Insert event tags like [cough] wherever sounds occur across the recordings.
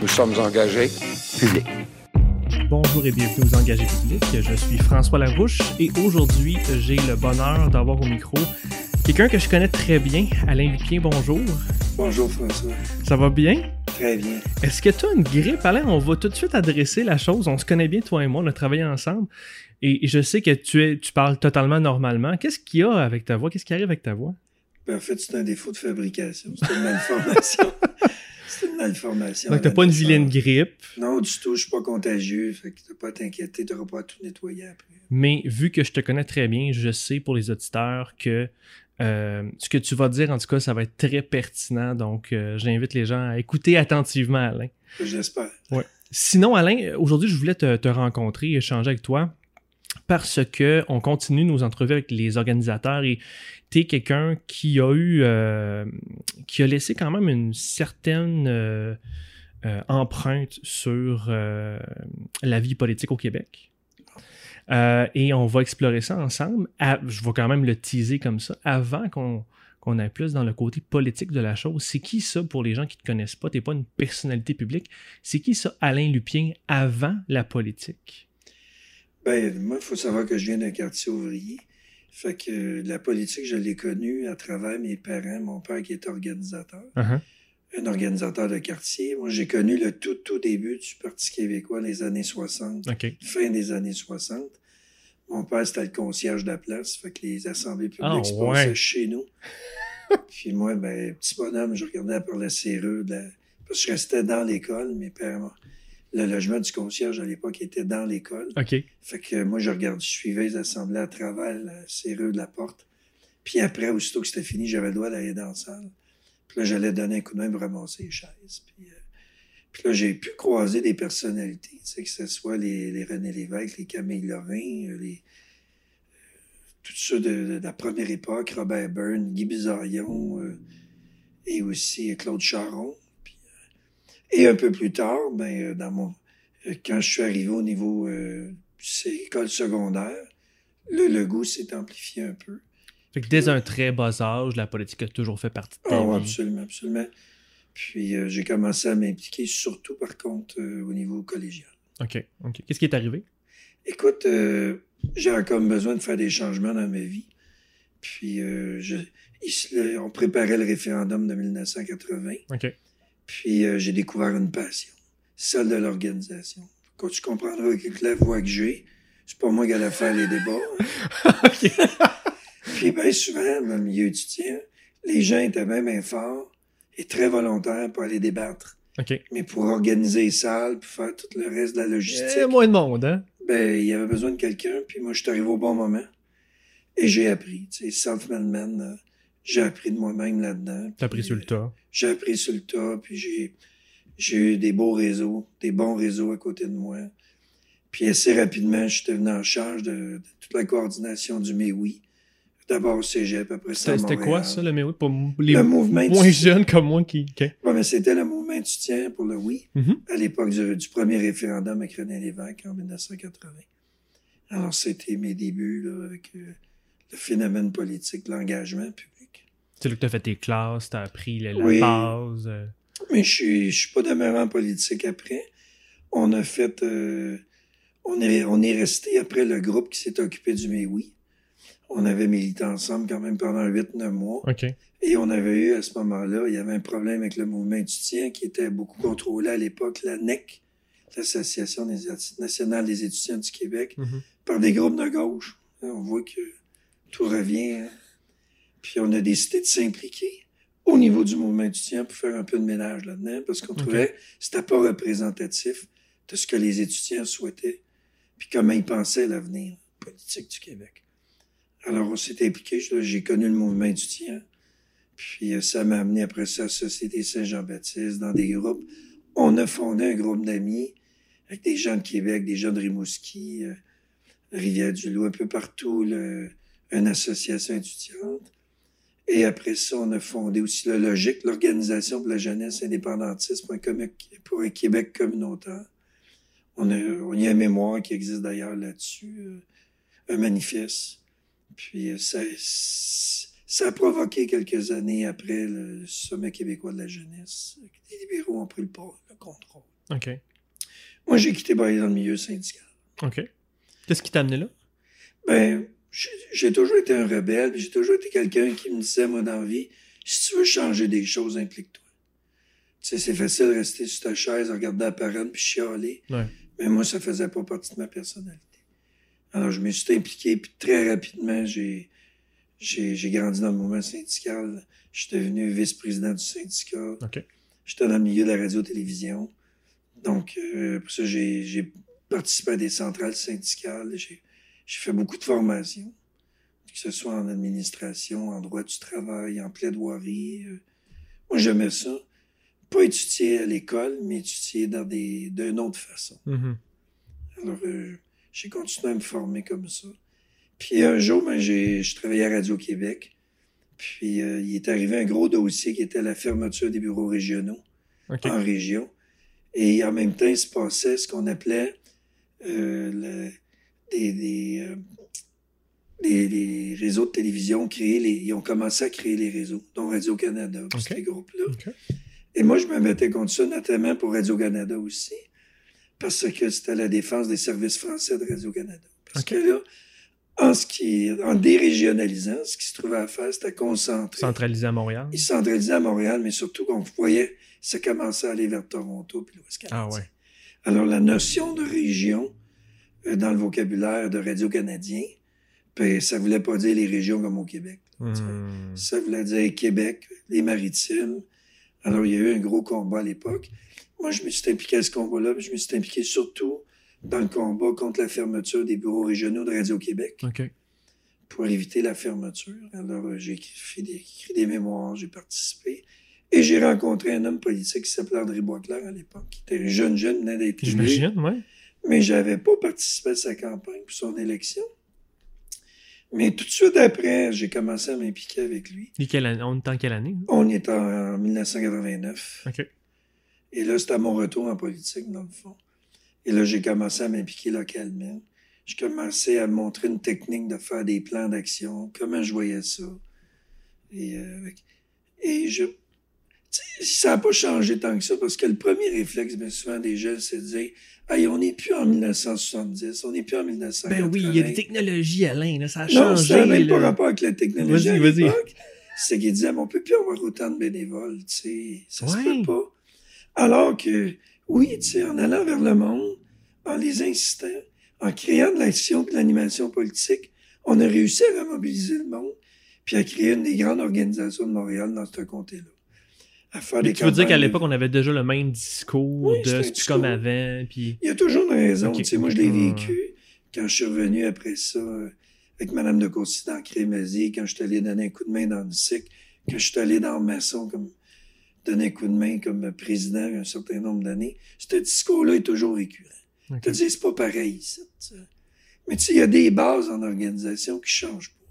Nous sommes engagés publics. Bonjour et bienvenue aux Engagés publics. Je suis François Larouche et aujourd'hui, j'ai le bonheur d'avoir au micro quelqu'un que je connais très bien, Alain Lupien. Bonjour. Bonjour François. Ça va bien? Très bien. Est-ce que tu as une grippe, Alain? On va tout de suite adresser la chose. On se connaît bien, toi et moi. On a travaillé ensemble. Et je sais que tu, es, tu parles totalement normalement. Qu'est-ce qu'il y a avec ta voix? Qu'est-ce qui arrive avec ta voix? Ben, en fait, c'est un défaut de fabrication. C'est une malformation. [laughs] c'est une malformation. Donc, t'as pas une vilaine grippe? Non, du tout. Je suis pas contagieux. Fait que t'as pas à t'inquiéter. T'auras pas à tout nettoyer après. Mais vu que je te connais très bien, je sais pour les auditeurs que euh, ce que tu vas dire, en tout cas, ça va être très pertinent. Donc, euh, j'invite les gens à écouter attentivement, Alain. J'espère. Ouais. Sinon, Alain, aujourd'hui, je voulais te, te rencontrer, échanger avec toi parce que on continue nos entrevues avec les organisateurs et tu es quelqu'un qui a eu euh, qui a laissé quand même une certaine euh, euh, empreinte sur la vie politique au Québec. Et on va explorer ça ensemble. Je vais quand même le teaser comme ça. Avant qu'on qu'on aille plus dans le côté politique de la chose, c'est qui ça pour les gens qui ne te connaissent pas? Tu n'es pas une personnalité publique. C'est qui ça, Alain Lupien, avant la politique? Ben, moi, il faut savoir que je viens d'un quartier ouvrier. Fait que euh, la politique, je l'ai connue à travers mes parents, mon père qui était organisateur, Uh-huh. un organisateur de quartier. Moi, j'ai connu le tout, tout début du Parti québécois, les années 60, OK. fin des années 60. Mon père, c'était le concierge de la place, fait que les assemblées publiques Ah, se ouais. passaient chez nous. [laughs] Puis moi, ben, petit bonhomme, je regardais par la serrure, de la- parce que je restais dans l'école. Mes parents, le logement du concierge à l'époque était dans l'école. OK. Fait que moi, je regarde, je suivais les assemblées à travers la serrure de la porte. Puis après, aussitôt que c'était fini, j'avais le droit d'aller dans la salle. Puis là, j'allais donner un coup de main pour ramasser les chaises. Puis, euh, puis là, j'ai pu croiser des personnalités, tu sais, que ce soit les, les René Lévesque, les Camille Lorrain, euh, les, euh, tous ceux de, de la première époque, Robert Byrne, Guy Bizarion, euh, et aussi Claude Charon. Et un peu plus tard, ben, euh, dans mon, euh, quand je suis arrivé au niveau euh, école secondaire, le, le goût s'est amplifié un peu. Fait que dès un très bas âge, la politique a toujours fait partie de ta ouais, vie. absolument, absolument. Puis euh, j'ai commencé à m'impliquer, surtout par contre euh, au niveau collégial. OK. OK. Qu'est-ce qui est arrivé? Écoute, euh, j'ai encore besoin de faire des changements dans ma vie. Puis euh, je, on préparait le référendum de 1980. OK. Puis euh, j'ai découvert une passion, celle de l'organisation. Quand tu comprendras que la voix que j'ai, c'est pas moi qui allais faire les débats. [laughs] Puis bien souvent, dans le milieu étudiant, les gens étaient même bien forts et très volontaires pour aller débattre. Mais pour organiser les salles, pour faire tout le reste de la logistique, Eh, moins de monde, hein? ben, il y avait besoin de quelqu'un, puis moi, je suis arrivé au bon moment. Et j'ai appris, tu sais, self-management, euh, j'ai appris de moi-même là-dedans. T'as pris Puis, sur le euh, tas. J'ai appris sur le tas, puis j'ai, j'ai eu des beaux réseaux, des bons réseaux à côté de moi. Puis assez rapidement, je suis devenu en charge de, de toute la coordination du MEWI. D'abord au cégep, après ça à C'était c'était quoi, ça, le méo? Pour les Le mouvement moins jeunes comme moi qui... OK. Ouais, mais c'était le mouvement étudiant pour le oui, Mhm. à l'époque du, du premier référendum avec René Lévesque en 1980. Alors, c'était mes débuts là, avec euh, le phénomène politique, l'engagement. C'est là que t'as fait tes classes, t'as appris la, la Oui. base. euh. Mais je suis, je suis pas demeuré en politique après. On a fait, euh, on est, on est resté après le groupe qui s'est occupé du Mais oui. On avait milité ensemble quand même pendant 8-9 mois. Et on avait eu à ce moment-là, il y avait un problème avec le mouvement étudiant qui était beaucoup contrôlé à l'époque, la NEC, l'Association nationale des étudiants du Québec, Mhm. par des groupes de gauche. On voit que tout revient. hein. Puis on a décidé de s'impliquer au niveau du mouvement étudiant pour faire un peu de ménage là-dedans, parce qu'on trouvait que c'était pas représentatif de ce que les étudiants souhaitaient, puis comment ils pensaient à l'avenir politique du Québec. Alors on s'est impliqué, j'ai connu le mouvement étudiant, puis euh, ça m'a amené après ça à la Société Saint-Jean-Baptiste, dans des groupes. On a fondé un groupe d'amis avec des gens de Québec, des gens de Rimouski, euh, Rivière-du-Loup, un peu partout, le- une association étudiante. Et après ça, on a fondé aussi le Logique, l'Organisation pour la jeunesse indépendantiste pour un, commu- pour un Québec communautaire. On a, on y a un mémoire qui existe d'ailleurs là-dessus, euh, un manifeste. Puis euh, ça, ça a provoqué quelques années après le Sommet québécois de la jeunesse. Les libéraux ont pris le pas. là. contrôle. OK. Moi, j'ai quitté dans le milieu syndical. OK. Qu'est-ce qui t'a amené là? Ben, j'ai toujours été un rebelle, puis j'ai toujours été quelqu'un qui me disait, moi, dans la vie, si tu veux changer des choses, implique-toi. Tu sais, c'est facile de rester sur ta chaise, regarder la parade, puis chialer. Ouais. Mais moi, ça faisait pas partie de ma personnalité. Alors, je me suis impliqué, puis très rapidement, j'ai, j'ai, grandi dans le mouvement syndical. Je suis devenu vice-président du syndicat. J'étais dans le milieu de la radio-télévision. Donc, euh, pour ça, j'ai, j'ai participé à des centrales syndicales. J'ai, j'ai fait beaucoup de formations, que ce soit en administration, en droit du travail, en plaidoirie. euh. Moi, j'aimais ça. Pas étudier à l'école, mais étudier dans des, d'une autre façon. Mhm. Alors, euh, j'ai continué à me former comme ça. Puis un jour, ben, j'ai, je travaillais à Radio-Québec. Puis euh, il est arrivé un gros dossier qui était la fermeture des bureaux régionaux en région. Et en même temps, il se passait ce qu'on appelait euh, des, des, euh, des- des réseaux de télévision créés. Les, ils ont commencé à créer les réseaux, dont Radio-Canada, puis OK. ces groupes-là. Et moi, je me mettais contre ça, notamment pour Radio-Canada aussi, parce que c'était la défense des services français de Radio-Canada. Parce que là, en, ce qui, en dérégionalisant, ce qui se trouvait à faire, c'était concentrer. Centralisé à Montréal. Ils centralisaient à Montréal, mais surtout qu'on voyait, ça commençait à aller vers Toronto puis l'Ouest Ah canadien. ouais. Alors, la notion de région, dans le vocabulaire de Radio-Canadien, ben, ça voulait pas dire les régions comme au Québec. Hmm. Ça voulait dire Québec, les maritimes. Alors, il y a eu un gros combat à l'époque. Moi, je me suis impliqué à ce combat-là, je me suis impliqué surtout dans le combat contre la fermeture des bureaux régionaux de Radio-Québec pour éviter la fermeture. Alors, euh, j'ai écrit des, écrit des mémoires, j'ai participé. Et j'ai rencontré un homme politique qui s'appelait André Boisclair à l'époque, qui était jeune, jeune, venait d'être. J'imagine, ouais. Mais j'avais pas participé à sa campagne pour son élection. Mais tout de suite après, j'ai commencé à m'impliquer avec lui. Et quelle année- on est en quelle année? On est en 1989. OK. Et là, c'était à mon retour en politique, dans le fond. Et là, j'ai commencé à m'impliquer localement. J'ai commencé à montrer une technique de faire des plans d'action, comment je voyais ça. Et, euh, et je... Ça n'a pas changé tant que ça, parce que le premier réflexe, bien souvent, des jeunes, c'est de dire Hey, on n'est plus en 1970, on n'est plus en 1980. Ben oui, il y a des technologies, Alain, là, ça a Non, changé. ça n'a même là. pas rapport avec la technologie Vas-y, à vas-y. l'époque. C'est qu'ils disaient, on peut plus avoir autant de bénévoles, tu sais. Ça se Ouais. peut pas. Alors que, oui, tu sais, en allant vers le monde, en les incitant, en créant de l'action, de l'animation politique, on a réussi à remobiliser le monde, puis à créer une des grandes organisations de Montréal dans ce comté-là. À faire des tu veux dire qu'à l'époque, on avait déjà le même discours Oui, de c'est comme avant, puis... Il y a toujours une raison. Ok. Tu sais, moi, je l'ai Hmm. vécu quand je suis revenu après ça euh, avec Madame de Courcy dans Crémazie, quand je suis allé donner un coup de main dans le SIC, quand je suis allé dans Masson comme donner un coup de main comme président un certain nombre d'années. Ce discours-là est toujours récurrent. Ok. Tu dis, c'est pas pareil, ici. Mais tu sais, il y a des bases en organisation qui changent pas.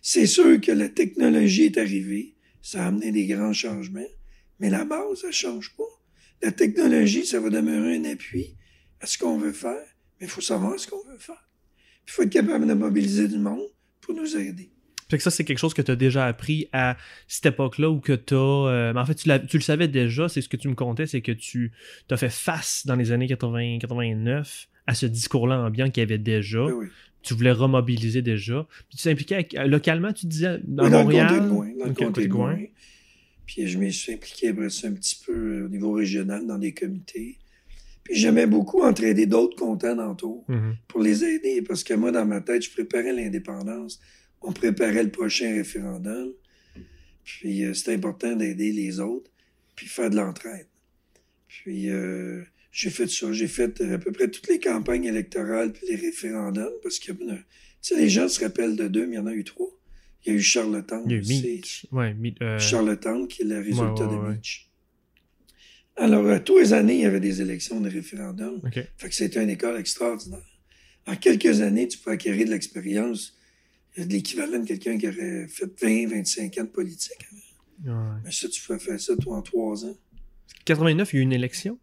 C'est sûr que la technologie est arrivée, ça a amené des grands changements, mais la base, ça change pas. La technologie, ça va demeurer un appui à ce qu'on veut faire, mais il faut savoir ce qu'on veut faire. Il faut être capable de mobiliser du monde pour nous aider. Fait que ça, c'est quelque chose que tu as déjà appris à cette époque-là ou que tu as. mais en fait, tu, le savais déjà, c'est ce que tu me contais, c'est que tu as fait face dans les années 80-89 à ce discours-là ambiant qu'il y avait déjà. Oui, oui. Tu voulais remobiliser déjà. Puis tu t'impliquais euh, localement, tu disais, dans Oui, dans Montréal? le comté de Gouin. Dans le comté de Gouin. Puis je me suis impliqué après ça un petit peu euh, au niveau régional dans des comités. Puis j'aimais beaucoup entraider d'autres comptants d'entour Mhm. pour les aider parce que moi, dans ma tête, je préparais l'indépendance. On préparait le prochain référendum. Puis euh, c'était important d'aider les autres puis faire de l'entraide. Puis euh, j'ai fait ça. J'ai fait euh, à peu près toutes les campagnes électorales puis les référendums parce que tu sais, les gens se rappellent de deux, mais il y en a eu trois. Il y a eu Charlottetown Il y a eu aussi. Meach. Ouais, Mi- euh, Charlottetown, qui est le résultat ouais, de. Mitch. Alors, euh, tous les années, il y avait des élections, des référendums. OK. Fait que c'était une école extraordinaire. En quelques années, tu peux acquérir de l'expérience. A de l'équivalent de quelqu'un qui aurait fait 20, 25 ans de politique. Mais ça, tu peux faire ça, toi, en trois ans. 89, il y a eu une élection?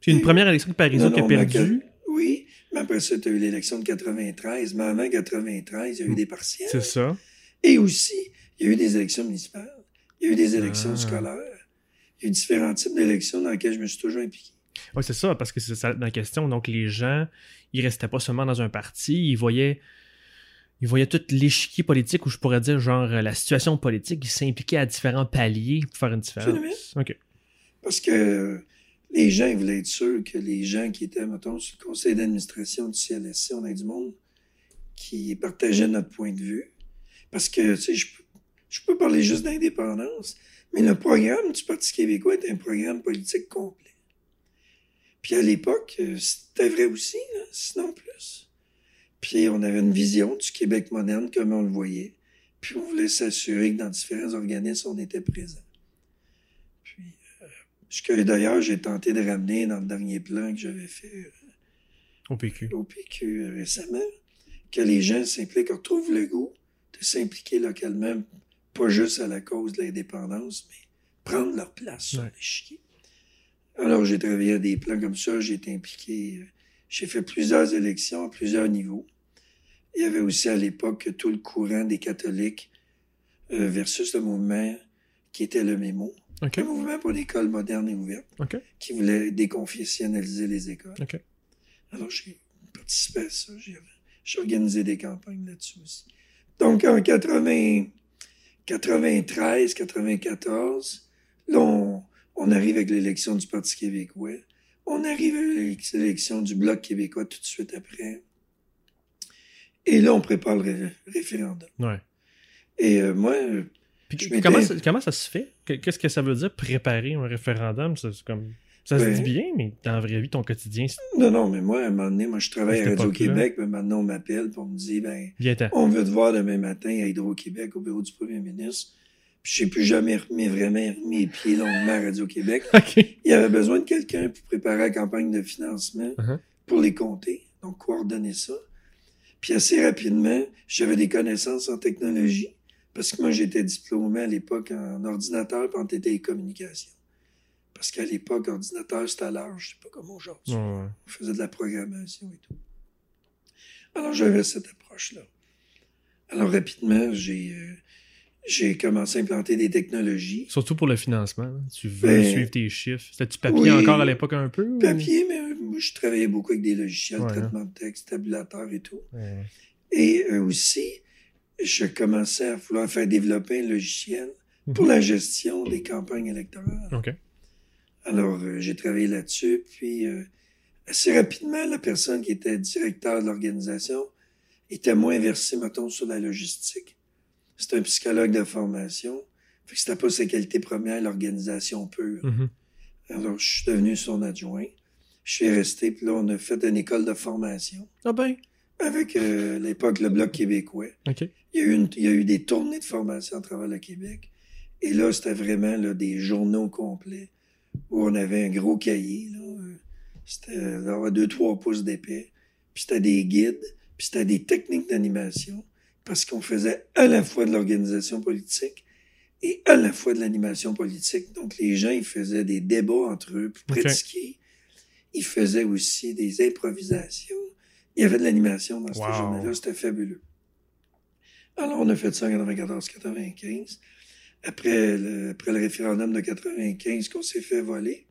Puis une première élection de Non, qui a non, perdu. Oui, mais après ça, tu as eu l'élection de 93. Mais avant 93, il y a eu Mm. des partiels. C'est ça. Et aussi, il y a eu des élections municipales. Il y a eu des élections Ah. scolaires. Il y a eu différents types d'élections dans lesquelles je me suis toujours impliqué. Oui, c'est ça, parce que c'est ça la question. Donc, les gens, ils restaient pas seulement dans un parti, ils voyaient, ils voyaient tout l'échiquier politique, ou je pourrais dire, genre, la situation politique, ils s'impliquaient à différents paliers pour faire une différence. OK. Parce que les gens ils voulaient être sûrs que les gens qui étaient, mettons, sur le conseil d'administration du CLSC, on a du monde qui partageait notre point de vue. Parce que, tu sais, je, peux- je peux parler juste d'indépendance, mais le programme du Parti québécois est un programme politique complet. Puis à l'époque, euh, c'était vrai aussi, là, sinon plus. Puis on avait une vision du Québec moderne comme on le voyait. Puis on voulait s'assurer que dans différents organismes, on était présent. Puis, euh, ce que d'ailleurs j'ai tenté de ramener dans le dernier plan que j'avais fait euh, Au PQ. au PQ euh, récemment, que les gens s'impliquent, retrouvent le goût de s'impliquer localement, pas juste à la cause de l'indépendance, mais prendre leur place sur Ouais. l'échiquier. Alors, j'ai travaillé à des plans comme ça, j'ai été impliqué, euh, j'ai fait plusieurs élections à plusieurs niveaux. Il y avait aussi à l'époque tout le courant des catholiques euh, versus le mouvement qui était le mémo. Le mouvement pour l'école moderne et ouverte, qui voulait déconfessionnaliser les écoles. Alors, j'ai participé à ça. J'ai organisé des campagnes là-dessus aussi. Donc, en 80, 93, 94, là, on, on arrive avec l'élection du Parti québécois. On arrive avec l'élection du Bloc québécois tout de suite après. Et là, on prépare le ré- référendum. Ouais. Et euh, moi, Puis comment, ça, comment ça se fait? Que- Qu'est-ce que ça veut dire préparer un référendum? C'est comme... ça se dit bien, mais dans la vraie vie, ton quotidien, c'est non, non, mais moi, à un moment donné, moi, je travaille À Radio-Québec, mais maintenant, on m'appelle pour me dire, ben. On veut te voir demain matin à Hydro-Québec, au bureau du premier ministre. Puis j'ai plus jamais remis vraiment remis les pieds longuement à Radio-Québec. [laughs] Il y avait besoin de quelqu'un pour préparer la campagne de financement Uh-huh. pour les compter, donc coordonner ça. Puis assez rapidement, j'avais des connaissances en technologie, parce que moi, j'étais diplômé à l'époque en ordinateur puis en télécommunication. Parce qu'à l'époque, ordinateur, c'était large, c'est pas comme aujourd'hui. Ouais. On faisait de la programmation et tout. Alors, j'avais cette approche-là. Alors, rapidement, j'ai euh, j'ai commencé à implanter des technologies. Surtout pour le financement. là. Tu veux Ben, suivre tes chiffres. C'était-tu papier oui. encore à l'époque un peu? ou- Papier, mais euh, moi, je travaillais beaucoup avec des logiciels, Ouais, hein. traitement de texte, tabulateur et tout. Ouais. Et euh, aussi, je commençais à vouloir faire développer un logiciel pour Mhm. la gestion des campagnes électorales. Alors, euh, j'ai travaillé là-dessus, puis euh, assez rapidement, la personne qui était directeur de l'organisation était moins versée, mettons, sur la logistique. C'était un psychologue de formation. Fait que c'était pas sa qualité première, l'organisation pure. Mhm. Alors, je suis devenu son adjoint. Je suis resté, puis là, on a fait une école de formation Ah ben? avec, euh, à l'époque, le Bloc québécois. OK. Il y, a eu une- il y a eu des tournées de formation à travers le Québec. Et là, c'était vraiment là, des journaux complets où on avait un gros cahier. là. Euh, C'était là, deux, trois pouces d'épais. Puis c'était des guides, puis c'était des techniques d'animation. Parce qu'on faisait à la fois de l'organisation politique et à la fois de l'animation politique. Donc, les gens, ils faisaient des débats entre eux pour Ok. pratiquer. Ils faisaient aussi des improvisations. Il y avait de l'animation dans Wow. cette journée-là. C'était fabuleux. Alors, on a fait ça en 94-95. Après le, après le référendum de 95 qu'on s'est fait voler,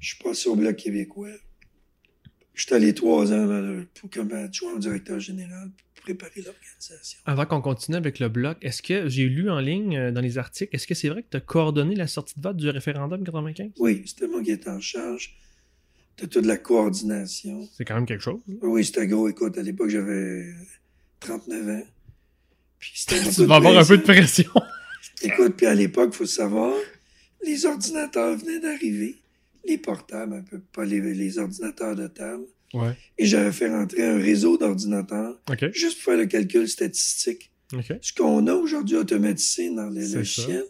je suis passé au Bloc québécois. Je suis allé trois ans là, pour, comme adjoint au directeur général pour préparer l'organisation. Avant qu'on continue avec le bloc, est-ce que j'ai lu en ligne euh, dans les articles, est-ce que c'est vrai que tu as coordonné la sortie de vote du référendum 95? Oui, c'était moi qui étais en charge de toute la coordination. C'est quand même quelque chose. Oui, c'était gros. Écoute, à l'époque, j'avais 39 ans. Puis c'était [laughs] Tu vas avoir un peu de pression. Écoute, puis à l'époque, il faut savoir, les ordinateurs venaient d'arriver, les portables, un peu, pas les, les ordinateurs de table. Ouais. Et j'avais fait rentrer un réseau d'ordinateurs juste pour faire le calcul statistique. Ce qu'on a aujourd'hui automatisé dans les logiciels,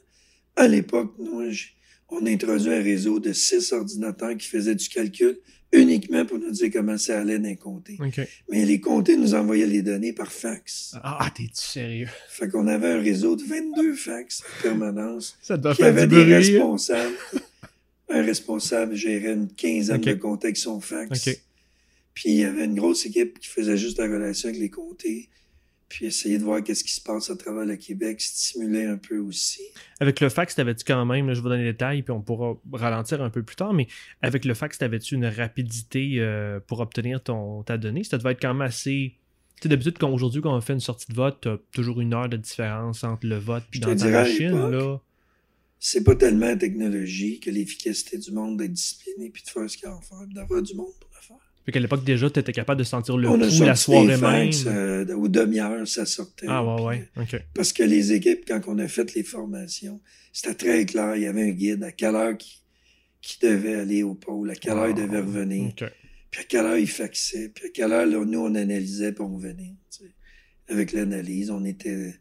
à l'époque, nous, on a introduit un réseau de six ordinateurs qui faisaient du calcul uniquement pour nous dire comment ça allait dans les comtés. OK. Mais les comtés nous envoyaient les données par fax. Ah, t'es-tu sérieux? Fait qu'on avait un réseau de 22 fax en permanence. Ça doit y faire avait du des bruit. responsables. un responsable gérait une quinzaine Ok. de comptes avec son fax. Puis il y avait une grosse équipe qui faisait juste la relation avec les comtés. Puis essayer de voir qu'est-ce qui se passe à travers le Québec, stimuler un peu aussi. Avec le fax, t'avais-tu quand même, là, je vais donner les détails, puis on pourra ralentir un peu plus tard, mais avec le fax, t'avais-tu une rapidité euh, pour obtenir ton, ta donnée? Ça devait être quand même assez... Tu sais, d'habitude, quand, aujourd'hui, quand on fait une sortie de vote, t'as toujours une heure de différence entre le vote puis dans à machine, là. C'est pas tellement la technologie que l'efficacité du monde d'être discipliné puis de faire ce qu'il y a à faire, puis d'avoir du monde pour le faire. Fait qu'à l'époque, déjà, t'étais capable de sentir le On a la soirée même. euh, aux demi-heures, ça sortait. ah, ouais, puis, ouais. OK. Parce que les équipes, quand on a fait les formations, c'était très clair. Il y avait un guide à quelle heure qui, qui devait aller au pôle, à quelle heure il devait revenir, OK. puis à quelle heure il faxait, puis à quelle heure, là, nous, on analysait, puis on venait. tu sais. Avec l'analyse, on était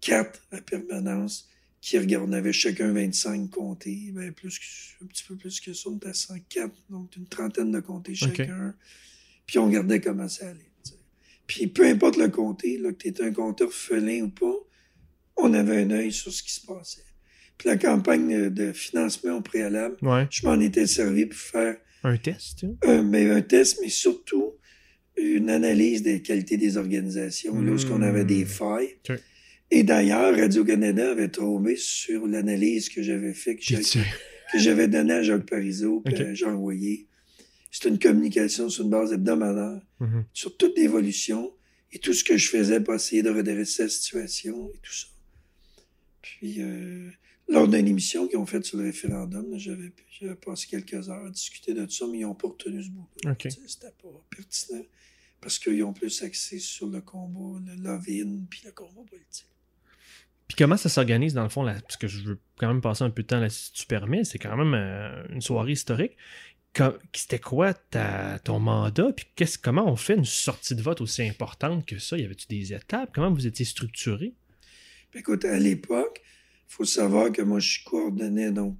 quatre à permanence qui regardaient, on avait chacun 25 comtés, ben plus que- un petit peu plus que ça, on était à 104, donc une trentaine de comtés chacun. Puis on regardait comment ça allait. Puis peu importe le comté, là, que tu étais un compteur orphelin ou pas, on avait un œil sur ce qui se passait. Puis la campagne de financement au préalable, Ouais. je m'en étais servi pour faire Un test, un, mais un test, mais surtout une analyse des qualités des organisations, là où on avait des failles. Et d'ailleurs, Radio-Canada avait tombé sur l'analyse que j'avais fait, que j'ai- que j'avais donné à Jacques Parizeau, puis Ok. à Jean Royer. C'est une communication sur une base hebdomadaire, Mhm. sur toute l'évolution et tout ce que je faisais pour essayer de redresser la situation et tout ça. Puis, euh, lors d'une émission qu'ils ont faite sur le référendum, j'avais passé quelques heures à discuter de ça, mais ils n'ont pas retenu ce bout. C'était pas pertinent parce qu'ils ont plus axé sur le combat, le love-in, puis le combat politique. Puis comment ça s'organise dans le fond, là, parce que je veux quand même passer un peu de temps là, si tu permets, c'est quand même euh, une soirée historique. C'était quoi ta, ton mandat? Puis qu'est-ce, comment on fait une sortie de vote aussi importante que ça? Y avait-tu des étapes? Comment vous étiez structuré? Écoute, à l'époque, il faut savoir que moi, je coordonnais donc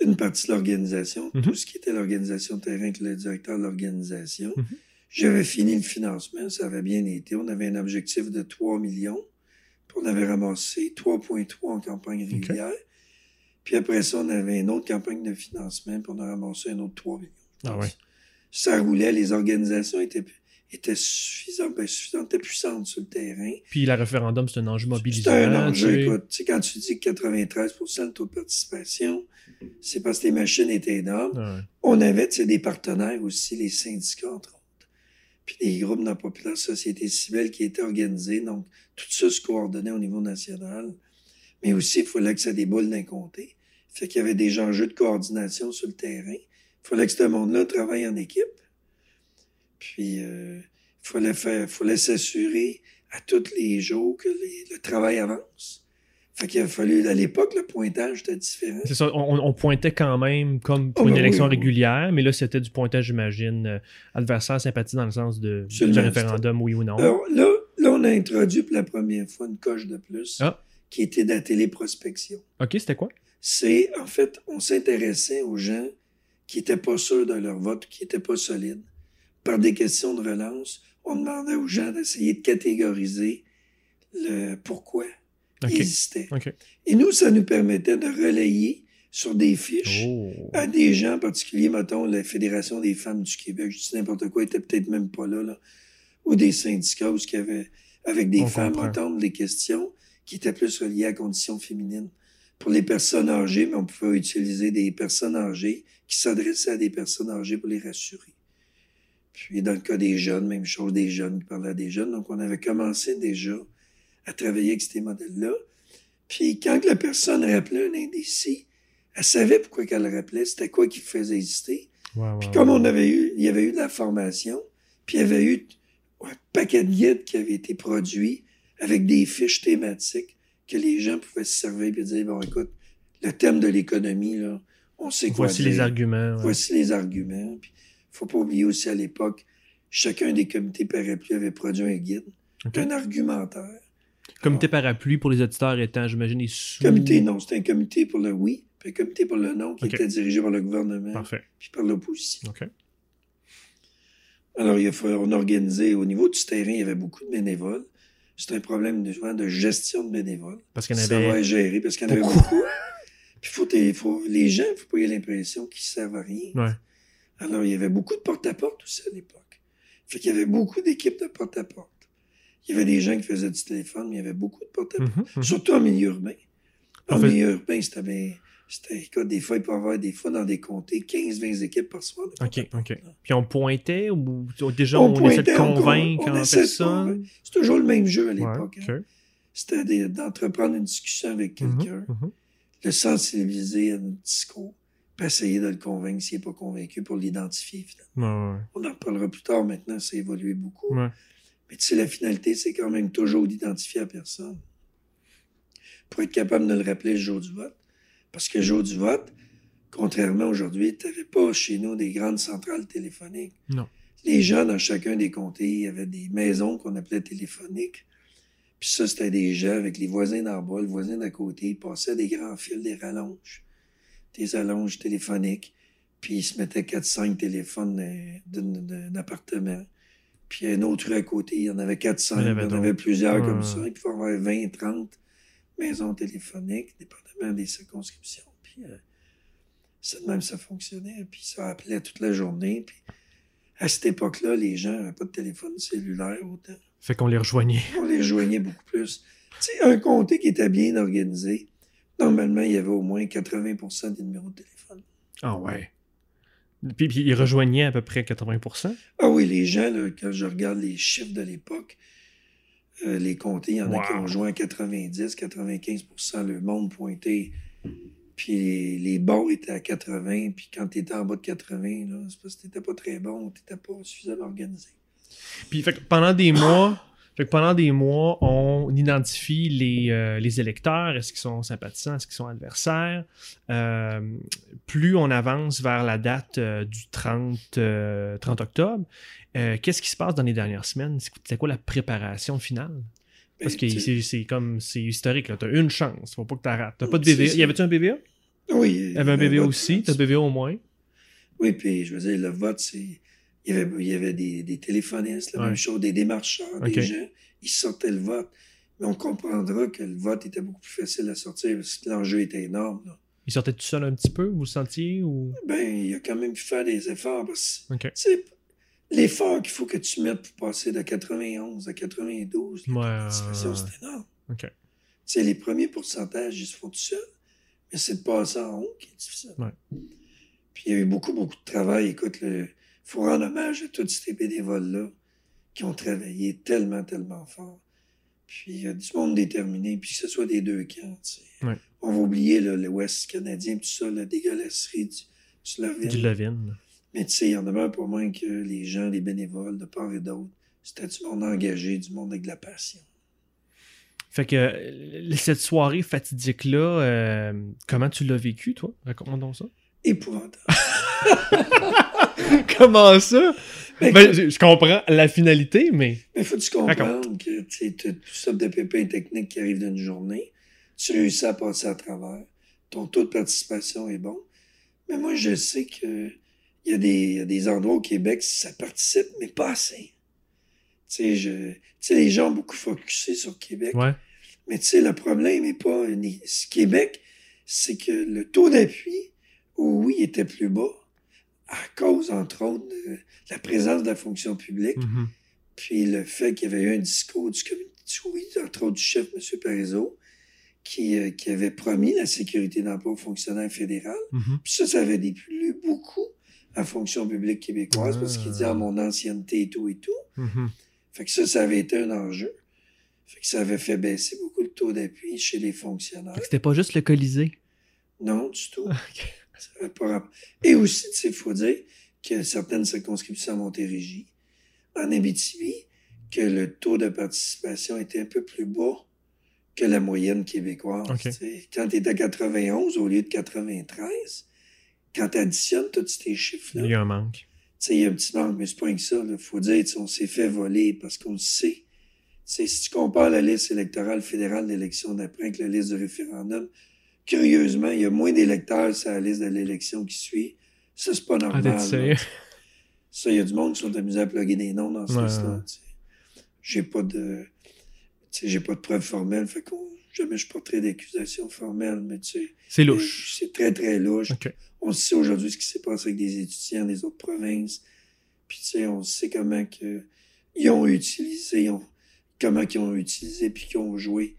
une partie de l'organisation, Mhm. tout ce qui était l'organisation de terrain avec le directeur de l'organisation. Mhm. J'avais fini le financement, ça avait bien été. On avait un objectif de 3 millions, on avait ramassé 3,3 en campagne régulière. Puis après ça, on avait une autre campagne de financement, puis on a ramassé un autre 3 millions. Ah. Ça roulait, les organisations étaient, étaient suffisantes, ben, suffisantes, étaient puissantes sur le terrain. Puis le référendum, c'est un enjeu mobilisant. C'est un enjeu, tu sais. écoute. Tu sais, quand tu dis que 93% de taux de participation, c'est parce que les machines étaient énormes. Ah ouais. On avait, tu sais, des partenaires aussi, les syndicats, entre autres. Puis des groupes de la société civile qui étaient organisés. Donc, tout ça se coordonnait au niveau national. Mais aussi, il fallait que ça déboule d'un comté. Fait qu'il y avait des enjeux de coordination sur le terrain. Il fallait que ce monde-là travaille en équipe. Puis, euh, il fallait s'assurer à tous les jours que le travail avance. Fait qu'il a fallu, à l'époque, le pointage était différent. C'est ça, on, on pointait quand même comme pour Oh, une ben élection oui, oui. régulière, mais là, c'était du pointage, j'imagine, euh, adversaire, sympathie dans le sens de, du référendum, oui ou non. Alors là, là, on a introduit pour la première fois une coche de plus Ah. qui était de la téléprospection. OK, c'était quoi? C'est, en fait, on s'intéressait aux gens qui étaient pas sûrs de leur vote, qui étaient pas solides. Par des questions de relance, on demandait aux gens d'essayer de catégoriser le pourquoi OK. ils hésitaient. OK. Et nous, ça nous permettait de relayer sur des fiches Oh. à des gens en particulier, mettons, la Fédération des femmes du Québec, je dis n'importe quoi, ils étaient peut-être même pas là, là. Ou des syndicats où il y avait, avec des On femmes, comprend. mettons, des questions qui étaient plus reliées à la condition féminine. Pour les personnes âgées, mais on pouvait utiliser des personnes âgées qui s'adressaient à des personnes âgées pour les rassurer. Puis, dans le cas des jeunes, même chose, des jeunes qui parlaient à des jeunes. Donc, on avait commencé déjà à travailler avec ces modèles-là. Puis, quand la personne rappelait un indécis, elle savait pourquoi qu'elle le rappelait, c'était quoi qui faisait hésiter. Puis comme on avait eu, il y avait eu de la formation, puis il y avait eu un paquet de guides qui avaient été produits avec des fiches thématiques que les gens pouvaient se servir et dire, bon, écoute, le thème de l'économie, là, on sait quoi Voici dire. les arguments. ouais. Voici les arguments. Puis, faut pas oublier aussi à l'époque, chacun des comités parapluies avait produit un guide, Ok. un argumentaire. Comité parapluie pour les auditeurs étant, j'imagine, les sous. Comité non, c'était un comité pour le oui, puis un comité pour le non qui était dirigé par le gouvernement Parfait. puis par l'opposition. OK. Alors, il a fallu, on organisait, au niveau du terrain, il y avait beaucoup de bénévoles. C'était un problème de, souvent de gestion de bénévoles. Parce qu'il y en Ça avait. va gérer parce qu'il y en avait beaucoup. Puis faut, faut, les gens, il faut pas avoir l'impression qu'ils servent à rien. Ouais. Alors, il y avait beaucoup de porte-à-porte aussi à l'époque. Fait qu'il y avait beaucoup d'équipes de porte-à-porte. Il y avait des gens qui faisaient du téléphone, mais il y avait beaucoup de portables. Mhm, mhm. Surtout en milieu urbain. En En fait- milieu urbain, c'était. C'était, des fois, il peut y avoir des fois dans des comtés 15-20 équipes par soir. OK. OK. Puis on pointait ou déjà On on, essaie de pointait, on- convaincre on en personne? convaincre. C'est toujours le même jeu à Ouais, l'époque. hein. C'était d'entreprendre une discussion avec quelqu'un, Mhm, mhm. le sensibiliser à notre discours, puis essayer de le convaincre s'il n'est pas convaincu pour l'identifier. finalement. Ouais, ouais, On en reparlera plus tard maintenant, ça a évolué beaucoup. Mais tu sais, la finalité, c'est quand même toujours d'identifier la personne. Pour être capable de le rappeler le jour du vote. Parce que le jour du vote, contrairement aujourd'hui, tu n'avais pas chez nous des grandes centrales téléphoniques. Non. Les gens, dans chacun des comtés, il y avait des maisons qu'on appelait téléphoniques. Puis ça, c'était des gens avec les voisins d'en bas, le voisin d'à côté, ils passaient des grands fils, des rallonges. Des allonges téléphoniques. Puis ils se mettaient 4-5 téléphones euh, d'un appartement. Puis un autre à côté, il y en avait 400. Il y Il en y avait en avait d'autres. plusieurs comme ça. Il pouvait y avoir 20, 30 maisons téléphoniques, dépendamment des circonscriptions. Puis euh, c'est de même ça fonctionnait. Puis ça appelait toute la journée. Puis à cette époque-là, les gens n'avaient pas de téléphone cellulaire autant. Fait qu'on les rejoignait. On les rejoignait beaucoup plus. Tu sais, un comté qui était bien organisé, normalement, il y avait au moins 80% des numéros de téléphone. Ah ouais. Puis, puis ils rejoignaient à peu près 80%. Ah oui, les gens, là, quand je regarde les chiffres de l'époque, euh, les comtés, il y en a qui ont joint à 90, 95% le monde pointé. Puis les, bons étaient à 80, puis quand tu étais en bas de 80, là, c'est parce que t'étais pas très bon, t'étais pas suffisamment organisé. Puis fait que pendant des mois, fait que pendant des mois, on identifie les, euh, les électeurs, est-ce qu'ils sont sympathisants, est-ce qu'ils sont adversaires? Euh, plus on avance vers la date euh, du 30, euh, 30 octobre, qu'est-ce qui se passe dans les dernières semaines? C'est quoi la préparation finale? Parce que Ben, tu sais, c'est comme c'est historique, là. T'as une chance, faut pas que t'arrêtes. T'as pas de BVA. Y avait-tu un BVA? Oui, Il y avait un ben, BVA vote, aussi, t'as BVA au moins. Oui, puis je veux dire, le vote, c'est. Il y avait, il y avait des, des téléphonistes, la Ouais. même chose, des démarcheurs, des gens. Ils sortaient le vote. Mais on comprendra que le vote était beaucoup plus facile à sortir parce que l'enjeu était énorme. là. Il sortait tout seul un petit peu, vous le sentiez ou? Ben, il a quand même pu faire des efforts sais, l'effort qu'il faut que tu mettes pour passer de 91 à 92, la Ouais, participation, ouais, ouais. c'est énorme. Ok. Tu sais, les premiers pourcentages, ils se font tout seuls. Mais c'est de passer en haut qui est difficile. Ouais. Puis il y a eu beaucoup, beaucoup de travail. Écoute, il faut rendre hommage à tous ces bénévoles-là qui ont travaillé tellement, tellement fort. Puis il y a du monde déterminé, puis que ce soit des deux camps. tu sais. Ouais. On va oublier l'Ouest canadien, tout ça, la dégueulasserie du, du Slovène. Du Levin. Mais tu sais, il y en a pas moins que les gens, les bénévoles de part et d'autre. C'était du monde engagé, du monde avec de la passion. Fait que euh, cette soirée fatidique-là, euh, comment tu l'as vécu, toi? Raconte-moi donc ça. Épouvantable. [laughs] [laughs] comment ça? Ben, Ben, je, je comprends la finalité, mais. Mais faut-tu comprendre que tu tout ça de pépins techniques qui arrivent d'une journée, tu réussis à passer à travers, ton taux de participation est bon. Mais moi, je sais que il y, a des- il y a des endroits au Québec, ça participe, mais pas assez. Tu sais, je- les gens ont beaucoup focusé sur Québec. Ouais. Mais tu sais, le problème n'est pas Québec, c'est que le taux d'appui, oui, était plus bas, à cause, entre autres, de la présence de la fonction publique. Mhm. Puis le fait qu'il y avait eu un discours du comité, oui, entre autres du chef, M. Parizeau, qui, euh, qui avait promis la sécurité d'emploi aux fonctionnaires fédéraux. Mhm. Puis ça, ça avait déplu beaucoup à la fonction publique québécoise parce qu'il disait, ah, mon ancienneté et tout et tout. Mhm. Fait que ça, ça avait été un enjeu. Fait que ça avait fait baisser beaucoup le taux d'appui chez les fonctionnaires. Fait que c'était pas juste le Colisée? Non, du tout. [laughs] Ça pas. Et aussi, tu sais, il faut dire que certaines circonscriptions à Montérégie, en Abitibi, que le taux de participation était un peu plus bas que la moyenne québécoise. Quand tu es à 91 au lieu de 93, quand tu additionnes tous ces Il chiffres-là, y a un manque. il y a un petit manque, mais c'est pas que ça. Il faut dire, on s'est fait voler parce qu'on le sait. Si tu compares la liste électorale fédérale d'élection d'après avec la liste de référendum, curieusement, il y a moins d'électeurs sur la liste de l'élection qui suit. Ça, c'est pas Ah, normal. là. Ça, il y a du monde qui sont amusés à plugger des noms dans ce Ouais, sais. J'ai pas de. J'ai pas de preuves formelles. Fait qu'on. Jamais je porterai d'accusation formelle, mais tu sais. C'est louche. C'est très, très louche. On sait aujourd'hui ce qui s'est passé avec des étudiants des autres provinces. Puis, tu sais, on sait comment que ils ont utilisé, ont- comment ont utilisé puis qu'ils ont joué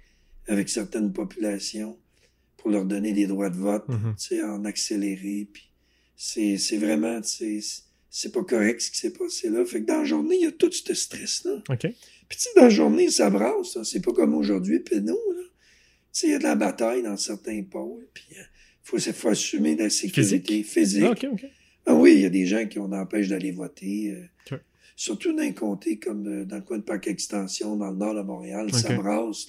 avec certaines populations pour leur donner des droits de vote, tu sais, en accéléré. Puis c'est, c'est vraiment, c'est pas correct ce qui s'est passé là. Fait que dans la journée, il y a tout ce stress-là. OK. Puis tu sais, dans la journée, ça brasse. là. C'est pas comme aujourd'hui, péno, là. Tu sais, il y a de la bataille dans certains pôles. Puis il faut, faut assumer la sécurité physique. Ah, OK, OK. Ah oui, il y a des gens qui on empêche d'aller voter. euh. Surtout dans un comté comme euh, dans le coin de Parc Extension, dans le nord de Montréal, ça Ok. brasse.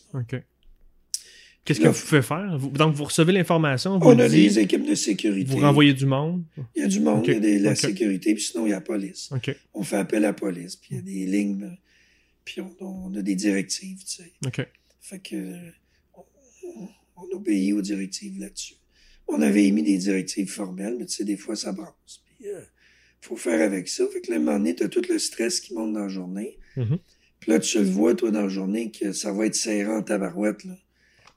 Qu'est-ce que vous pouvez faire? Vous- donc, vous recevez l'information, vous On le a dites, des équipes de sécurité. vous renvoyez du monde? Il y a du monde, il y a des- la sécurité, puis sinon il y a la police. On fait appel à la police, puis il y a des lignes, puis on, on a des directives, tu sais. Fait que on, obéit aux directives là-dessus. On avait émis des directives formelles, mais tu sais, des fois, ça brasse. Puis, euh, faut faire avec ça. Fait que là, un moment donné, t'as tout le stress qui monte dans la journée. Mhm. Puis là, tu le vois, toi, dans la journée, que ça va être serrant en tabarouette, là.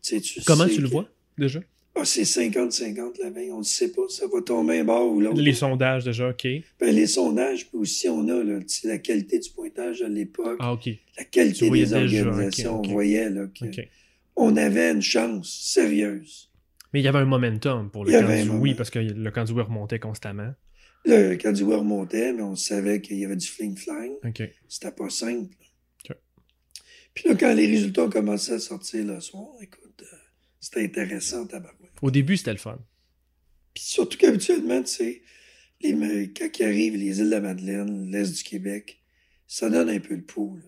Tu sais, tu Comment tu le que- vois, déjà? Ah, c'est 50-50 la veille. On ne sait pas. Ça va tomber un bord ou l'autre. Les sondages, déjà, OK. Ben, les sondages, puis aussi, on a là, la qualité du pointage à l'époque, Ah, OK. la qualité des organisations. On voyait là, que on avait une chance sérieuse. Mais il y avait un momentum pour le du oui, parce que le oui remontait constamment. Du voir remontait, mais on savait qu'il y avait du fling-flang. OK. C'était pas simple. Puis là, quand les résultats ont commencé à sortir le soir, écoute, euh, c'était intéressant, tabarouette. Au début, c'était le fun. Puis surtout qu'habituellement, tu sais, les, quand ils arrivent, les îles de la Madeleine, l'Est du Québec, ça donne un peu le pouls.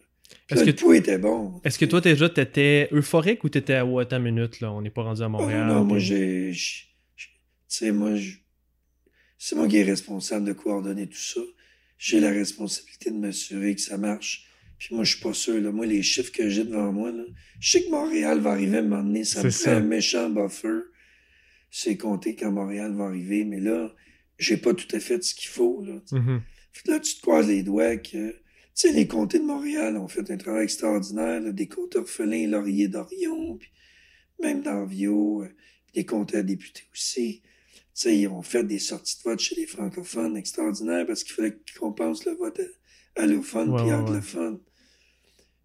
Est-ce que le pouls était bon. Est-ce que toi, déjà, t'étais euphorique ou t'étais à attends une minute, là, on n'est pas rendu à Ah, Montréal? non, moi, j'ai. Tu sais, moi, c'est moi qui est responsable de coordonner tout ça. J'ai la responsabilité de m'assurer que ça marche. Puis moi, je suis pas sûr. Là. Moi, les chiffres que j'ai devant moi, là, je sais que Montréal va arriver à un moment donné. Ça me fait un méchant buffer. C'est compté quand Montréal va arriver. Mais là, j'ai pas tout à fait ce qu'il faut. Là. Mhm. Que là, tu te croises les doigts que, tu sais, les comtés de Montréal ont fait un travail extraordinaire, là, des comtés orphelins, Laurier d'Orion, puis même dans Vio, euh, des comtés à députés aussi. Tu sais, ils ont fait des sorties de vote chez les francophones extraordinaires parce qu'il fallait qu'on pense le vote à- allophone Ouais, puis anglophone.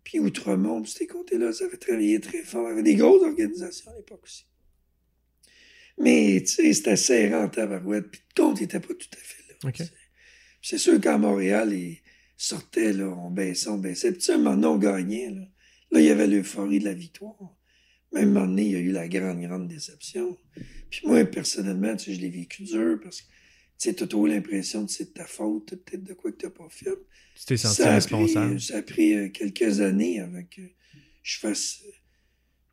Puis Outremont, puis ces comtés-là, ça avait travaillé très fort. Il y avait des grosses organisations à l'époque aussi. Mais, tu sais, c'était serrant en tabarouette, puis le compte n'était pas tout à fait là. C'est sûr qu'à Montréal, ils sortaient, là, on baissait, on baissait. Puis, tu sais, un moment donné, on gagnait, là. Là, il y avait l'euphorie de la victoire. Même un moment donné, il y a eu la grande, grande déception. Puis moi, personnellement, tu sais, je l'ai vécu dur parce que, sais, t'as toujours l'impression que c'est de ta faute, peut-être de quoi que t'as pas fait. Tu t'es senti Ça responsable. pris, ça a pris euh, quelques années avant que je fasse,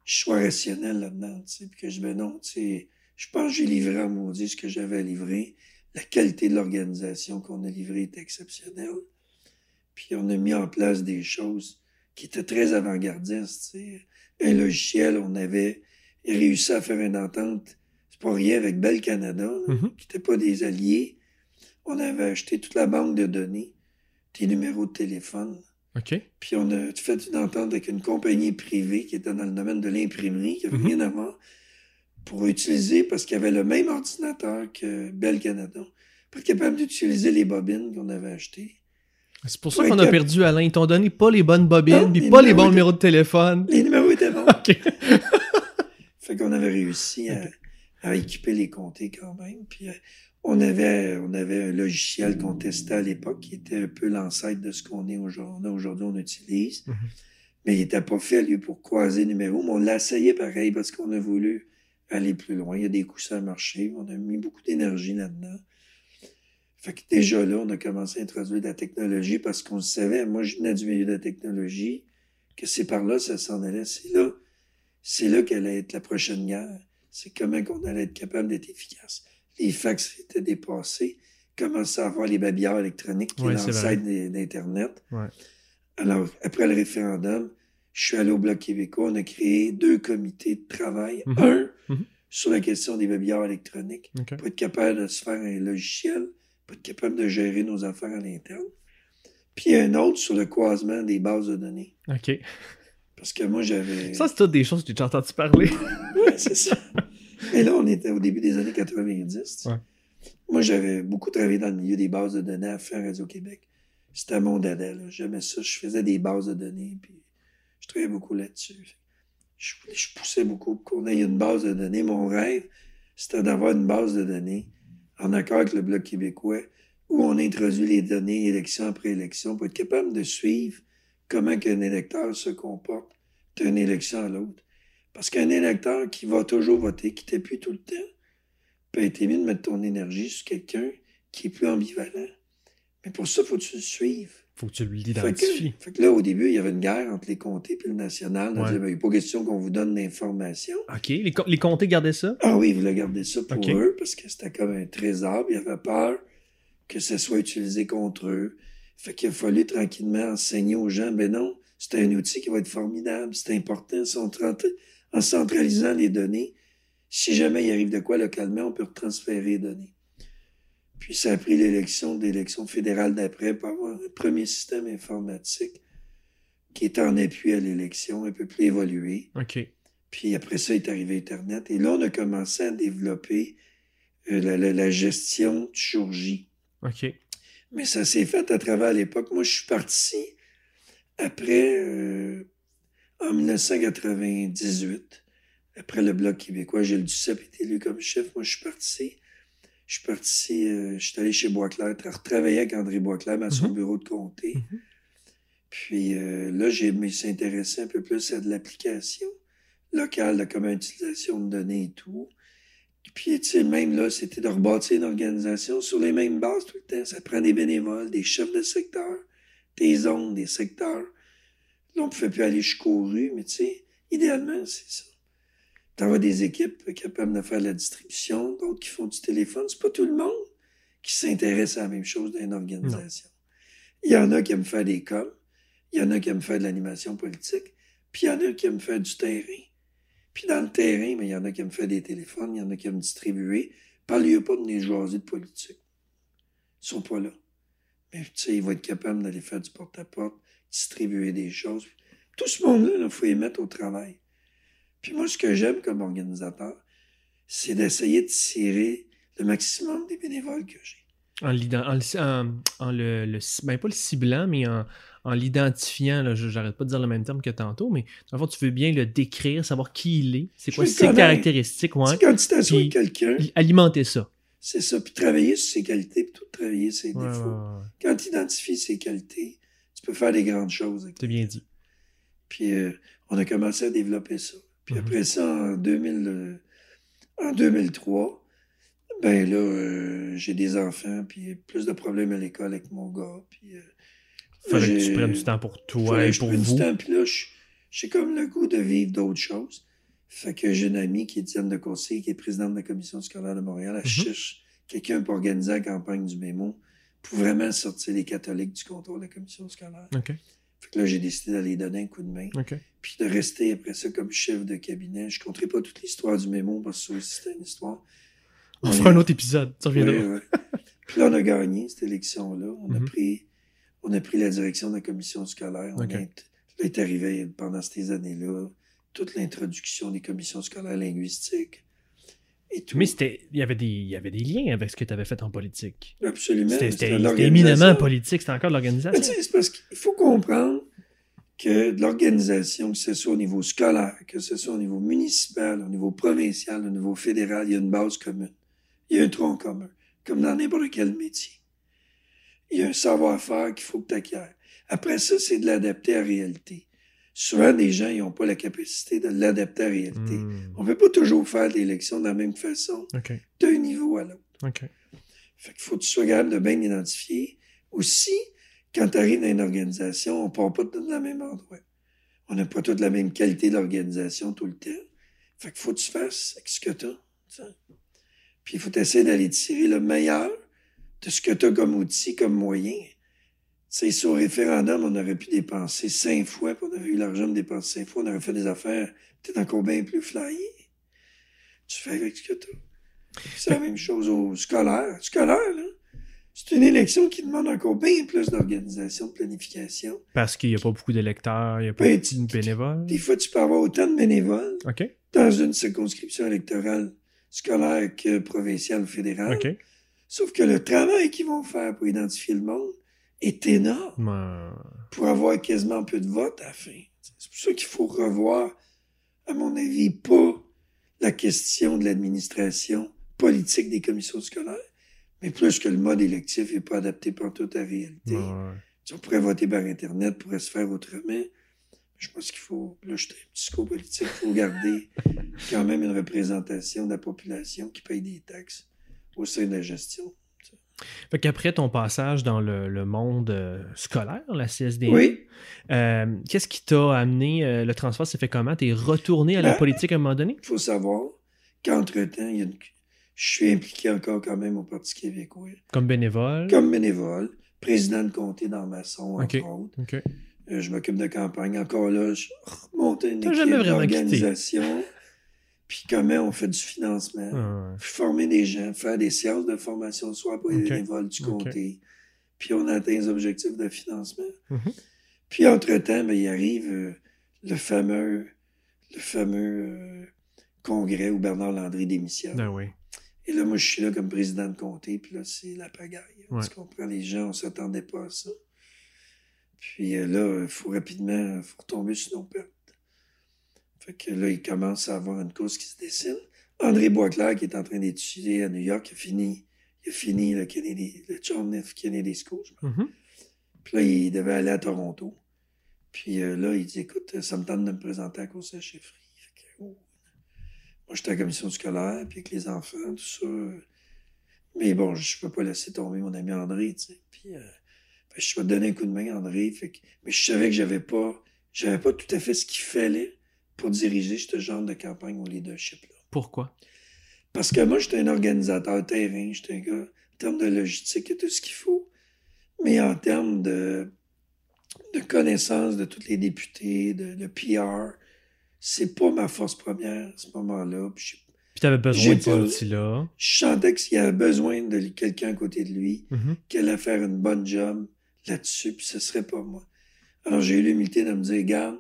je sois rationnel là-dedans, tu sais, puis que je me non, tu sais, je pense que j'ai livré à maudit ce que j'avais à livrer. La qualité de l'organisation qu'on a livrée était exceptionnelle. Puis on a mis en place des choses qui étaient très avant-gardistes, tu sais. Un logiciel, on avait réussi à faire une entente, pas rien, avec Bell Canada, là, Mhm. qui n'étaient pas des alliés. On avait acheté toute la banque de données, tes numéros de téléphone. OK. Puis on a fait une entente avec une compagnie privée qui était dans le domaine de l'imprimerie, qui avait Mhm. rien à voir, pour utiliser, parce qu'il y avait le même ordinateur que Bell Canada, pour être capable d'utiliser les bobines qu'on avait achetées. C'est pour ça qu'on a perdu Alain. Ils t'ont donné pas les bonnes bobines, puis pas les bons étaient- numéros de téléphone. Les numéros étaient bons. [laughs] OK. Fait qu'on avait réussi à, à équiper les comtés quand même. Puis euh, on avait, on avait un logiciel qu'on testait à l'époque qui était un peu l'ancêtre de ce qu'on est aujourd'hui, aujourd'hui on utilise. Mhm. Mais il n'était pas fait, lui, pour croiser les numéros. Mais on l'a essayé pareil parce qu'on a voulu aller plus loin. Il y a des coups, ça a marché. On a mis beaucoup d'énergie là-dedans. Fait que déjà là, on a commencé à introduire de la technologie parce qu'on le savait. Moi, je venais du milieu de la technologie, que c'est par là ça s'en allait. C'est là, c'est là qu'allait être la prochaine guerre. C'est comment qu'on allait être capable d'être efficace. Les fax étaient dépassés. Commençaient à avoir les babillards électroniques qui Ouais, est d'Internet? Ouais. Alors, après le référendum, je suis allé au Bloc québécois. On a créé deux comités de travail. Mhm. Un, Mhm. sur la question des babillards électroniques. Pour être capable de se faire un logiciel, pour être capable de gérer nos affaires à l'interne. Puis un autre sur le croisement des bases de données. OK. Parce que moi, j'avais... Ça, c'est toutes des choses que j'ai entendu parler. [laughs] Ouais, c'est ça. Mais là, on était au début des années 90. Ouais. Moi, j'avais beaucoup travaillé dans le milieu des bases de données à faire Radio-Québec. C'était mon dada. J'aimais ça. Je faisais des bases de données, puis travaillais beaucoup là-dessus. Je, je poussais beaucoup pour qu'on ait une base de données. Mon rêve, c'était d'avoir une base de données en accord avec le Bloc québécois où on introduit les données élection après élection pour être capable de suivre comment qu'un électeur se comporte d'une élection à l'autre? Parce qu'un électeur qui va toujours voter, qui t'appuie tout le temps, peut être mieux de mettre ton énergie sur quelqu'un qui est plus ambivalent. Mais pour ça, il faut que tu le suives. Faut que tu Fait l'identifies. fait que là, au début, il y avait une guerre entre les comtés et le national. On Ouais. disait, Ben, il n'est pas question qu'on vous donne l'information. OK. Les, co- les comtés gardaient ça? Ah oui, ils voulaient garder ça pour eux parce que c'était comme un trésor. Ils avaient peur que ça soit utilisé contre eux. Fait qu'il a fallu tranquillement enseigner aux gens, ben non, c'est un outil qui va être formidable, c'est important. En centralisant les données, si jamais il arrive de quoi localement, on peut transférer les données. Puis ça a pris l'élection d'élection fédérale d'après pour avoir un premier système informatique qui est en appui à l'élection, un peu plus évolué. OK. Puis après ça est arrivé Internet. Et là, on a commencé à développer euh, la, la- la gestion du jour J. OK. Mais ça s'est fait à travers l'époque. Moi, je suis parti après, euh, en 1998, après le Bloc québécois. Gilles Duceppe est élu comme chef. Moi, je suis parti. Je suis parti, euh, je suis allé chez Boisclair, tra- retravailler avec André Boisclair à son Mhm. bureau de comté. Mhm. Puis euh, là, j'ai me suis intéressé un peu plus à de l'application locale, de comment utilisation de données et tout. Puis, tu sais, même là, c'était de rebâtir une organisation sur les mêmes bases tout le temps. Ça prend des bénévoles, des chefs de secteur, des zones, des secteurs. Là, on ne pouvait plus aller jusqu'aux rues, mais tu sais, idéalement, c'est ça. T'envoies des équipes capables de faire la distribution, d'autres qui font du téléphone. C'est pas tout le monde qui s'intéresse à la même chose dans une organisation. Il y en a qui aiment faire des coms, il y en a qui aiment faire de l'animation politique, puis il y en a qui aiment faire du terrain. Puis dans le terrain, mais il y en a qui aiment faire des téléphones, il y en a qui aiment distribuer. Parle-lui pas de venir de politique. Ils sont pas là. Mais tu sais, ils vont être capables d'aller faire du porte-à-porte, distribuer des choses. Tout ce monde-là, il faut les mettre au travail. Puis moi, ce que j'aime comme organisateur, c'est d'essayer de tirer le maximum des bénévoles que j'ai. En, en le- le, ben, pas le ciblant, mais en, en l'identifiant, là, je- j'arrête pas de dire le même terme que tantôt, mais dans le fond, tu veux bien le décrire, savoir qui il est, c'est quoi ses caractéristiques, ouais. Quand tu t'assois avec quelqu'un, Alimenter ça. c'est ça. Puis travailler sur ses qualités, puis tout travailler ses Ouais, défauts. ouais. Quand tu identifies ses qualités, tu peux faire des grandes choses. T'as bien dit. Puis euh, on a commencé à développer ça. Puis Mhm. après ça, en, 2000, euh, en 2003, ben là, euh, j'ai des enfants, puis plus de problèmes à l'école avec mon gars. Puis, euh, Fallait que tu prennes du temps pour toi et je pour vous. Du temps, puis là, j'ai comme le goût de vivre d'autres choses. Fait que j'ai une amie qui est Diane de Cossé, qui est présidente de la commission scolaire de Montréal. Elle Mhm. cherche quelqu'un pour organiser la campagne du mémo pour vraiment sortir les catholiques du contrôle de la commission scolaire. Fait que là, j'ai décidé d'aller donner un coup de main puis de rester après ça comme chef de cabinet. Je ne compterai pas toute l'histoire du mémo parce que c'était une histoire. On On fera est- un autre épisode. Ça reviendra. Ouais, ouais. Puis là, on a gagné cette élection-là. On, a Mhm. pris, on a pris la direction de la commission scolaire. On Ok. a, là, est arrivé pendant ces années-là toute l'introduction des commissions scolaires linguistiques et tout. Mais il y avait des, il y avait des liens avec ce que tu avais fait en politique. Absolument. C'était, éminemment politique. C'était encore l'organisation. c'est parce qu'il faut comprendre que de l'organisation, que ce soit au niveau scolaire, que ce soit au niveau municipal, au niveau provincial, au niveau fédéral, il y a une base commune. Il y a un tronc commun, comme dans n'importe quel métier. Il y a un savoir-faire qu'il faut que tu acquières. Après ça, c'est de l'adapter à la réalité. Souvent, les gens n'ont pas la capacité de l'adapter à la réalité. Hmm. On ne peut pas toujours faire l'élection de la même façon, OK. d'un niveau à l'autre. OK. Fait qu'il faut que tu sois capable de bien identifier. Aussi, quand tu arrives dans une organisation, on ne part pas tous dans le même endroit. On n'a pas toute la même qualité d'organisation tout le temps. Fait qu'il faut que tu fasses avec ce que tu as. Puis il faut essayer d'aller tirer le meilleur de ce que tu as comme outil, comme moyen. Tu sais, sur référendum, on aurait pu dépenser cinq fois, puis on aurait eu l'argent de dépenser cinq fois, on aurait fait des affaires peut-être encore bien plus flyées. Tu fais avec ce que tu as. C'est la même chose au scolaire. Scolaire, là, c'est une élection qui demande encore bien plus d'organisation, de planification. Parce qu'il n'y a pas beaucoup d'électeurs, il n'y a pas Ben, beaucoup de bénévoles. Des fois, tu peux avoir autant de bénévoles dans une circonscription électorale scolaire que provinciale ou fédérale. Sauf que le travail qu'ils vont faire pour identifier le monde est énorme Ouais. pour avoir quasiment peu de votes à la fin. C'est pour ça qu'il faut revoir, à mon avis, pas la question de l'administration politique des commissions scolaires, mais plus que le mode électif n'est pas adapté par toute la réalité. Ouais. Si on pourrait voter par Internet, pourrait se faire autrement. Je pense qu'il faut, là, je suis un psychopolitique, il faut garder [laughs] quand même une représentation de la population qui paye des taxes au sein de la gestion. Fait qu'après ton passage dans le, le monde euh, scolaire, la CSD, Oui, euh, qu'est-ce qui t'a amené, euh, le transfert s'est fait comment? T'es retourné à la Ben, politique à un moment donné? il faut savoir qu'entre-temps, une- je suis impliqué encore quand même au Parti québécois, Comme bénévole? comme bénévole, président de comté dans Masson, entre Ok. autres. Euh, je m'occupe de campagne. Encore là, je remonte une équipe d'organisation. Puis comment on fait du financement. Ah, Puis former des gens, faire des séances de formation le soir pour les Ok. bénévoles du comté. Puis on atteint les objectifs de financement. Mhm. Puis entre-temps, ben, il arrive euh, le fameux, le fameux euh, congrès où Bernard Landry démissionne. ben oui. Et là, moi, je suis là comme président de comté, puis là, c'est la pagaille. Ouais. Tu comprends? Les gens, on s'attendait pas à ça. Puis euh, là, il faut rapidement, il faut retomber sur nos pattes. Fait que là, il commence à avoir une course qui se dessine. André Boisclair, qui est en train d'étudier à New York, il a fini, il a fini le, Kennedy, le John F. Kennedy School. Mhm. Puis là, il devait aller à Toronto. Puis euh, là, il dit, écoute, ça me tente de me présenter à cause de la chefferie. Fait que, oh. Moi, j'étais à la commission scolaire, puis avec les enfants, tout ça. Mais bon, je peux pas laisser tomber mon ami André, tu sais. Puis, euh, fait je vais te donner un coup de main, André. Fait que, mais je savais que j'avais pas, j'avais pas tout à fait ce qu'il fallait pour diriger ce genre de campagne au leadership-là. Pourquoi? Parce que moi, j'étais un organisateur terrain, j'étais un gars, en termes de logistique, il y a tout ce qu'il faut. Mais en termes de, de connaissance de tous les députés, de, de PR, c'est pas ma force première à ce moment-là. Puis Puis t'avais besoin de pas- outils-là. je sentais qu'il y avait besoin de quelqu'un à côté de lui Mhm. qui allait faire une bonne job là-dessus, puis ce serait pas moi. Alors j'ai eu l'humilité de me dire, regarde,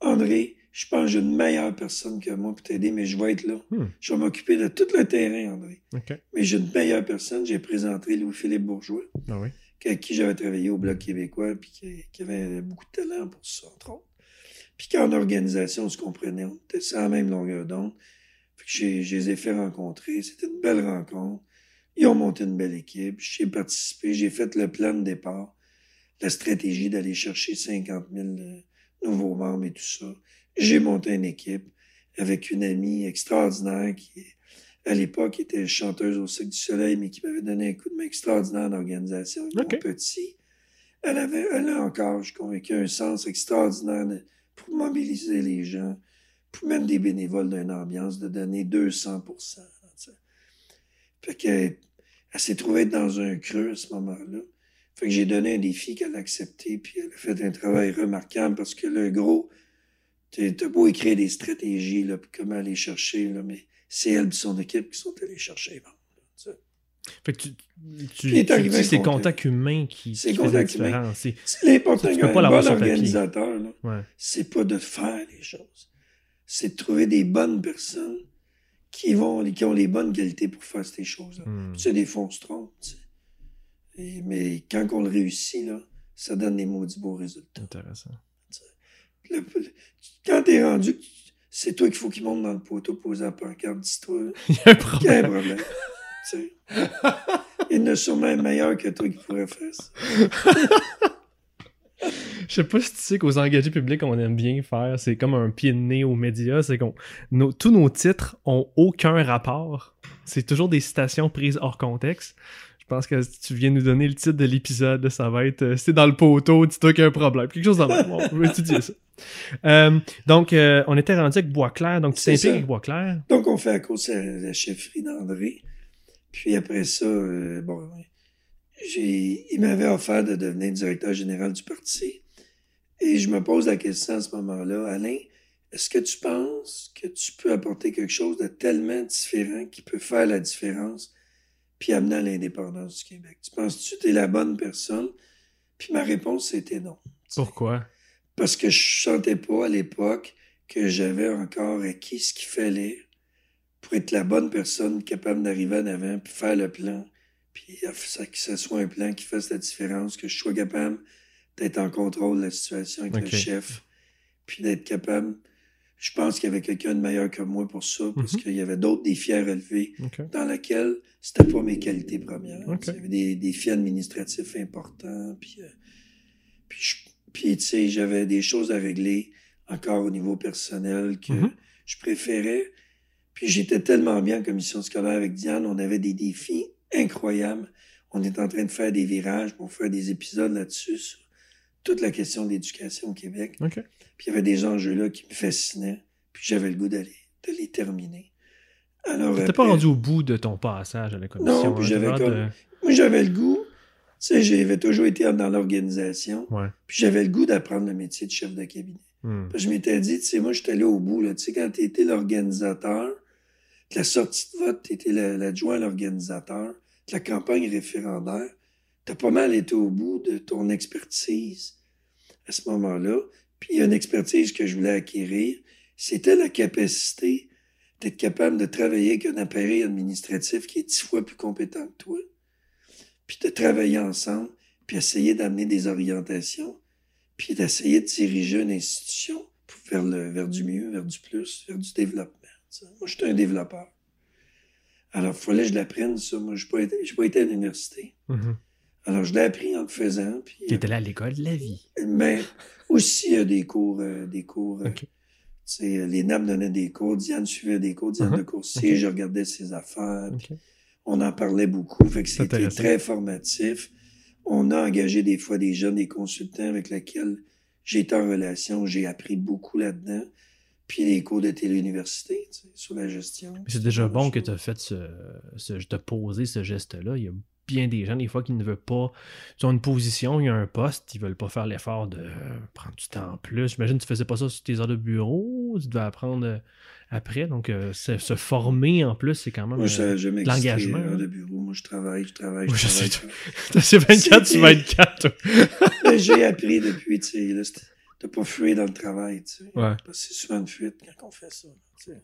André, je pense que j'ai une meilleure personne que moi pour t'aider, mais je vais être là. Hmm. Je vais m'occuper de tout le terrain, André. Mais j'ai une meilleure personne. J'ai présenté Louis-Philippe Bourgeois, Ah oui. avec qui j'avais travaillé au Bloc québécois, puis qui, qui avait beaucoup de talent pour ça, entre autres. Puis qu'en organisation, on se comprenait, on était sur la même longueur d'onde. J'ai- je les ai fait rencontrer. C'était une belle rencontre. Ils ont monté une belle équipe. J'ai participé. J'ai fait le plan de départ. La stratégie d'aller chercher 50 000 euh, nouveaux membres et tout ça. J'ai monté une équipe avec une amie extraordinaire qui, à l'époque, était chanteuse au Cirque du Soleil, mais qui m'avait donné un coup de main extraordinaire d'organisation. avec Ok. Mon petit. Elle avait, elle a encore, je suis convaincu, un sens extraordinaire de- pour mobiliser les gens, pour mettre des bénévoles dans une ambiance, de donner 200 tu sais. Fait qu'elle elle s'est trouvée dans un creux à ce moment-là. Fait que j'ai donné un défi qu'elle a accepté, puis elle a fait un travail remarquable parce que le gros, t'as beau écrire des stratégies, là, comment aller chercher, là, mais c'est elle et son équipe qui sont allés chercher sais. Fait que tu, tu, tu dis c'est contact. humain qui, qui fait la différence. C'est- l'important qu'un bon organisateur, Ouais. c'est pas de faire les choses. C'est de trouver des bonnes personnes qui vont, qui ont les bonnes qualités pour faire ces choses-là. Hmm. Tu sais, des fois, on se trompe, tu sais. Et- mais quand on le réussit, là, ça donne des maudits beaux résultats. Intéressant. Le- quand t'es rendu, c'est toi qu'il faut qu'il monte dans le poteau, poser la pancarte, dis-toi [laughs] Il y a un qu'il y a un problème. problème. tu sais. Il y en a sûrement un meilleur que toi qui pourrait faire ça. Je sais pas si tu sais qu'aux engagés publics, on aime bien faire, c'est comme un pied de nez aux médias, c'est qu'on nos- tous nos titres ont aucun rapport. C'est toujours des citations prises hors contexte. Je pense que si tu viens nous donner le titre de l'épisode, ça va être euh, C'est dans le poteau, dis-toi qu'il y a un problème. Quelque chose dans le. [laughs] On peut étudier ça. Euh, donc, euh, on était rendu avec Boisclair. Donc, tu t'impliques avec Boisclair? Donc, on fait à cause de la chefferie d'André. Puis après ça, euh, bon, il m'avait offert de devenir directeur général du parti. Et je me pose la question à ce moment-là, Alain, est-ce que tu penses que tu peux apporter quelque chose de tellement différent qui peut faire la différence puis amener à l'indépendance du Québec? Tu penses-tu que tu es la bonne personne? Puis ma réponse, c'était non. Pourquoi? Parce que je sentais pas à l'époque que j'avais encore acquis ce qu'il fallait pour être la bonne personne capable d'arriver en avant, puis faire le plan, puis que ce soit un plan qui fasse la différence, que je sois capable d'être en contrôle de la situation avec le chef, puis d'être capable. Je pense qu'il y avait quelqu'un de meilleur que moi pour ça, parce Mhm. qu'il y avait d'autres défis à relever dans lesquels c'était pas mes qualités premières. Il y avait des défis administratifs importants, puis, euh, puis, je- puis, tu sais, j'avais des choses à régler encore au niveau personnel que Mhm. je préférais. Puis j'étais tellement bien en commission scolaire avec Diane, on avait des défis incroyables. On est en train de faire des virages pour faire des épisodes là-dessus sur toute la question de l'éducation au Québec. Puis il y avait des enjeux là qui me fascinaient. Puis j'avais le goût d'aller de les terminer. Alors, T'étais pas rendu au bout de ton passage à la commission. Non, hein, j'avais hâte Moi, j'avais le goût. Tu sais, j'avais toujours été dans l'organisation. Ouais. Puis j'avais le goût d'apprendre le métier de chef de cabinet. Hmm. Puis je m'étais dit, tu sais, moi, j'étais allé au bout. Là. Tu sais, quand tu étais l'organisateur, de la sortie de vote, tu étais l'adjoint à l'organisateur, de la campagne référendaire, tu as pas mal été au bout de ton expertise à ce moment-là. Puis il y a une expertise que je voulais acquérir, c'était la capacité d'être capable de travailler avec un appareil administratif qui est dix fois plus compétent que toi, puis de travailler ensemble, puis essayer d'amener des orientations, puis d'essayer de diriger une institution pour vers, le, vers du mieux, vers du plus, vers du développement. tu. Moi, je suis un développeur. Alors, il fallait que je l'apprenne, ça. Moi, je n'ai pas, été- j'ai pas été à l'université. Mhm. Alors, je l'ai appris en le faisant. Puis, T'étais là à l'école de la vie. mais aussi euh, des cours, euh, des cours. euh, OK. tu sais, euh, les NAM donnaient des cours, Diane suivait des cours, Diane Mhm. de Coursier, Ok. je regardais ses affaires. On en parlait beaucoup, fait que c'était très formatif. On a engagé des fois des jeunes, des consultants avec lesquels été en relation, j'ai appris beaucoup là-dedans. Puis les cours de téléuniversité, tu sais, sur la gestion. C'est déjà bon que tu as fait ce, ce, de poser ce geste-là. Il y a bien des gens, des fois, qui ne veulent pas. Ils ont une position, il y a un poste, ils veulent pas faire l'effort de euh, prendre du temps en plus. J'imagine que tu faisais pas ça sur tes heures de bureau, tu devais apprendre euh, après. Donc, euh, se, se former en plus, c'est quand même. Moi, euh, l'engagement, hein. de bureau. Moi, je travaille, je travaille, je travaille. sais, [laughs] c'est 24 sur C'était- 24. [laughs] Mais j'ai appris depuis, tu sais, de pas fuir dans le travail, tu sais. Ouais. Parce que c'est souvent une fuite quand on fait ça. tu sais.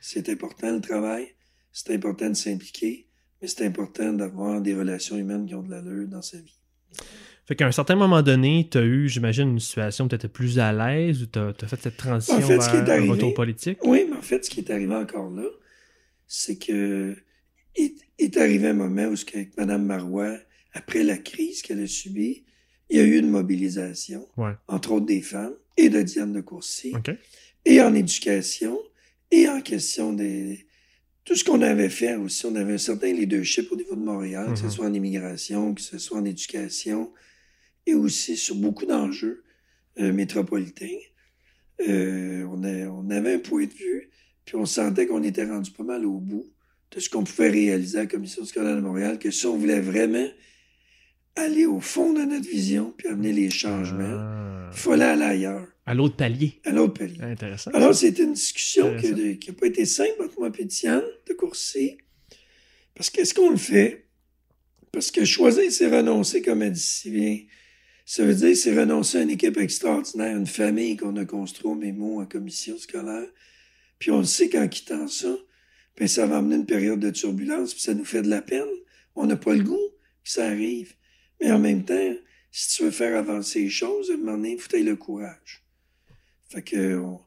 C'est important le travail, c'est important de s'impliquer, mais c'est important d'avoir des relations humaines qui ont de l'allure dans sa vie. Fait qu'à un certain moment donné, tu as eu, j'imagine, une situation où tu étais plus à l'aise ou tu as, fait cette transition En fait, ce qui est vers un arrivé- retour politique? Oui, mais en fait, ce qui est arrivé encore là, c'est que il est arrivé un moment où, ce qu'avec Mme Marois, après la crise qu'elle a subie, il y a eu une mobilisation, Ouais. entre autres des femmes et de Diane de Courcy. OK. et en éducation, et en question des... Tout ce qu'on avait fait aussi, on avait un certain leadership au niveau de Montréal, que ce Mhm. soit en immigration, que ce soit en éducation, et aussi sur beaucoup d'enjeux euh, métropolitains. Euh, on, a- on avait un point de vue, puis on sentait qu'on était rendu pas mal au bout de ce qu'on pouvait réaliser à la Commission scolaire de Montréal, que si on voulait vraiment aller au fond de notre vision, puis amener les changements, Ah. il fallait aller ailleurs, À l'autre palier. à l'autre palier. Intéressant. Alors, c'était une discussion qui n'a pas été simple entre moi et Diane de Courcy. Parce qu'est-ce qu'on le fait? Parce que choisir, c'est renoncer, comme elle dit si bien. Ça veut dire, c'est renoncer à une équipe extraordinaire, une famille qu'on a construite au mémo en commission scolaire. Puis on le sait qu'en quittant ça, ben ça va amener une période de turbulence, puis ça nous fait de la peine. On n'a pas le goût que ça arrive. Mais en même temps, si tu veux faire avancer les choses, à un moment donné, il faut le courage. Fait que on,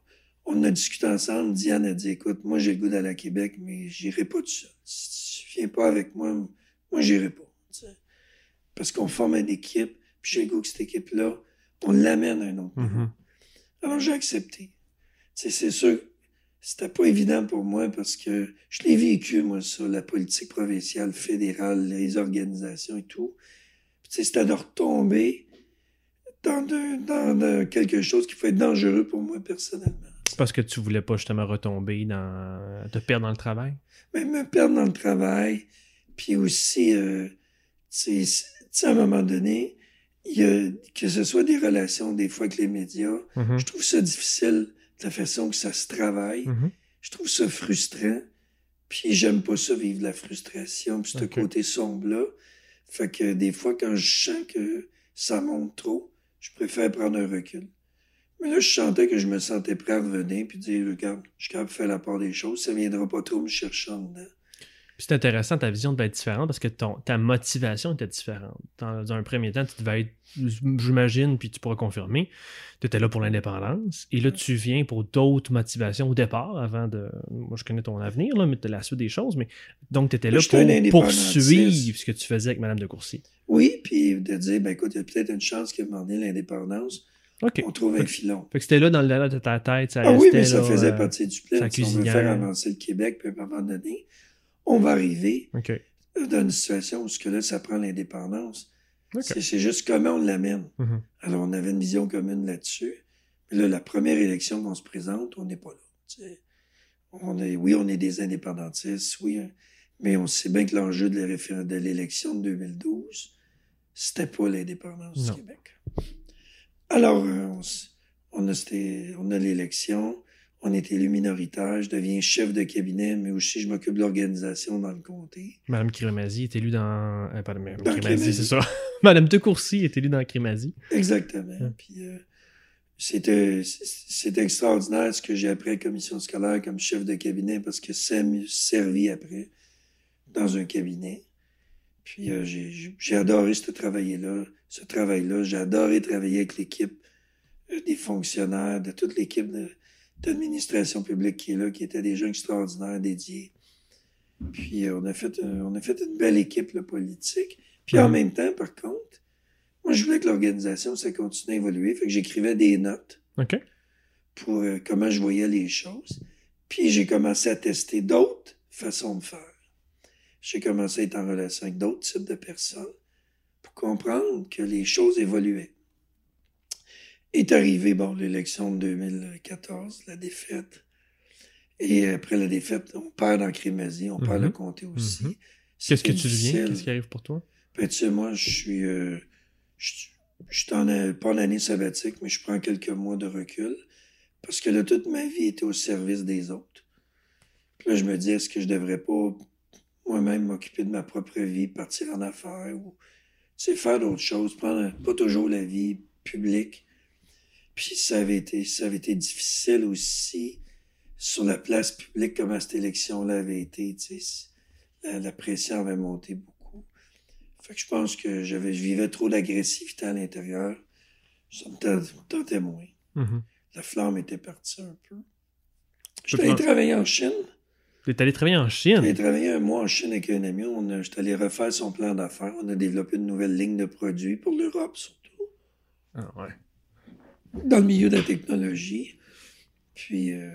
on a discuté ensemble. Diane a dit Écoute, moi j'ai le goût d'aller à Québec, mais j'irai pas tout seul. Si tu viens pas avec moi, moi j'irai pas. Parce qu'on forme une équipe, puis j'ai le goût que cette équipe-là, on l'amène à un autre. Mhm. Alors j'ai accepté. C'est sûr, c'était pas évident pour moi parce que je l'ai vécu, moi, ça, la politique provinciale, fédérale, les organisations et tout. Puis, c'était de retomber dans, de- dans de quelque chose qui pouvait être dangereux pour moi personnellement. Parce que tu voulais pas justement retomber dans. te perdre dans le travail? Mais me perdre dans le travail, puis aussi, euh, tu sais, à un moment donné, il y a, que ce soit des relations des fois avec les médias, Mhm. je trouve ça difficile de la façon que ça se travaille. Mhm. Je trouve ça frustrant. Puis j'aime pas ça vivre la frustration, puis ce côté sombre-là. Fait que des fois, quand je sens que ça monte trop, je préfère prendre un recul. Mais là, je sentais que je me sentais prêt à revenir, puis dire, regarde, je suis faire la part des choses, ça viendra pas trop me chercher en dedans. C'est intéressant, ta vision devait être différente parce que ton, ta motivation était différente. Dans, dans un premier temps, tu devais être, j'imagine, puis tu pourras confirmer, tu étais là pour l'indépendance. Et là, tu viens pour d'autres motivations au départ, avant de. Moi, je connais ton avenir, là, mais de la suite des choses. Mais donc, tu étais là pour poursuivre ce que tu faisais avec Madame de Courcy. Oui, puis de dire, ben écoute, il y a peut-être une chance qu'il ait l'indépendance. On trouve un filon. Fait que c'était là dans le delà de ta tête. Ça Ah oui, mais ça là, faisait euh, partie du plan. Si on veut faire avancer le Québec, puis à un moment donné, on va arriver dans une situation où ce que là, ça prend l'indépendance. C'est juste comment on l'amène. Mhm. Alors, on avait une vision commune là-dessus. Mais là, la première élection qu'on se présente, on n'est pas là. tu sais. On est, oui, on est des indépendantistes, oui, hein, mais on sait bien que l'enjeu de la réfé- de l'élection de 2012, c'était pas l'indépendance du Québec. Alors, euh, on, s- on a, c'était- on a l'élection, on est élu minoritaire, je deviens chef de cabinet, mais aussi je m'occupe de l'organisation dans le comté. Madame Crémazie est élue dans. Euh, pardon, Madame Crémazie, c'est ça. [laughs] Madame de Courcy est élue dans Crémazie. Exactement. Ouais. Puis euh, c'était c'était extraordinaire ce que j'ai appris à la commission scolaire comme chef de cabinet parce que ça m'a servi après dans un cabinet. Puis euh, j'ai- j'ai j'ai adoré ce travail-là, ce travail-là. J'ai adoré travailler avec l'équipe euh, des fonctionnaires, de toute l'équipe de- d'administration publique qui est là, qui étaient des gens extraordinaires, dédiés. Puis euh, on a fait euh, on a fait une belle équipe là, politique. Puis en Mhm. même temps, par contre, moi, je voulais que l'organisation, ça continue à évoluer. Fait que j'écrivais des notes pour euh, comment je voyais les choses. Puis j'ai commencé à tester d'autres façons de faire. J'ai commencé à être en relation avec d'autres types de personnes pour comprendre que les choses évoluaient. Est arrivé, bon, l'élection de 2014, la défaite. Et après la défaite, on perd dans Crémazie, on perd Mhm. le comté aussi. Mhm. Qu'est-ce que tu deviens? Qu'est-ce qui arrive pour toi? Ben, tu sais, moi, je suis. euh, je je suis en, euh, pas en année sabbatique, mais je prends quelques mois de recul. Parce que là, toute ma vie était au service des autres. Puis là, je me dis, est-ce que je devrais pas moi-même m'occuper de ma propre vie, partir en affaires ou tu sais, faire d'autres choses, prendre pas toujours la vie publique. Puis ça avait été, ça avait été difficile aussi sur la place publique, comment cette élection-là avait été. tu. La, la pression avait monté beaucoup. Fait que je pense que j'avais, je vivais trop d'agressivité à l'intérieur. Ça me tent- me tentait moins. Mhm. La flamme était partie un peu. Peux J'étais allé travailler en Chine. T'es allé travailler en Chine? J'ai travaillé un mois en Chine avec un ami. On a, allé refaire son plan d'affaires. On a développé une nouvelle ligne de produits pour l'Europe, surtout. Ah, ouais. Dans le milieu de la technologie. Puis euh,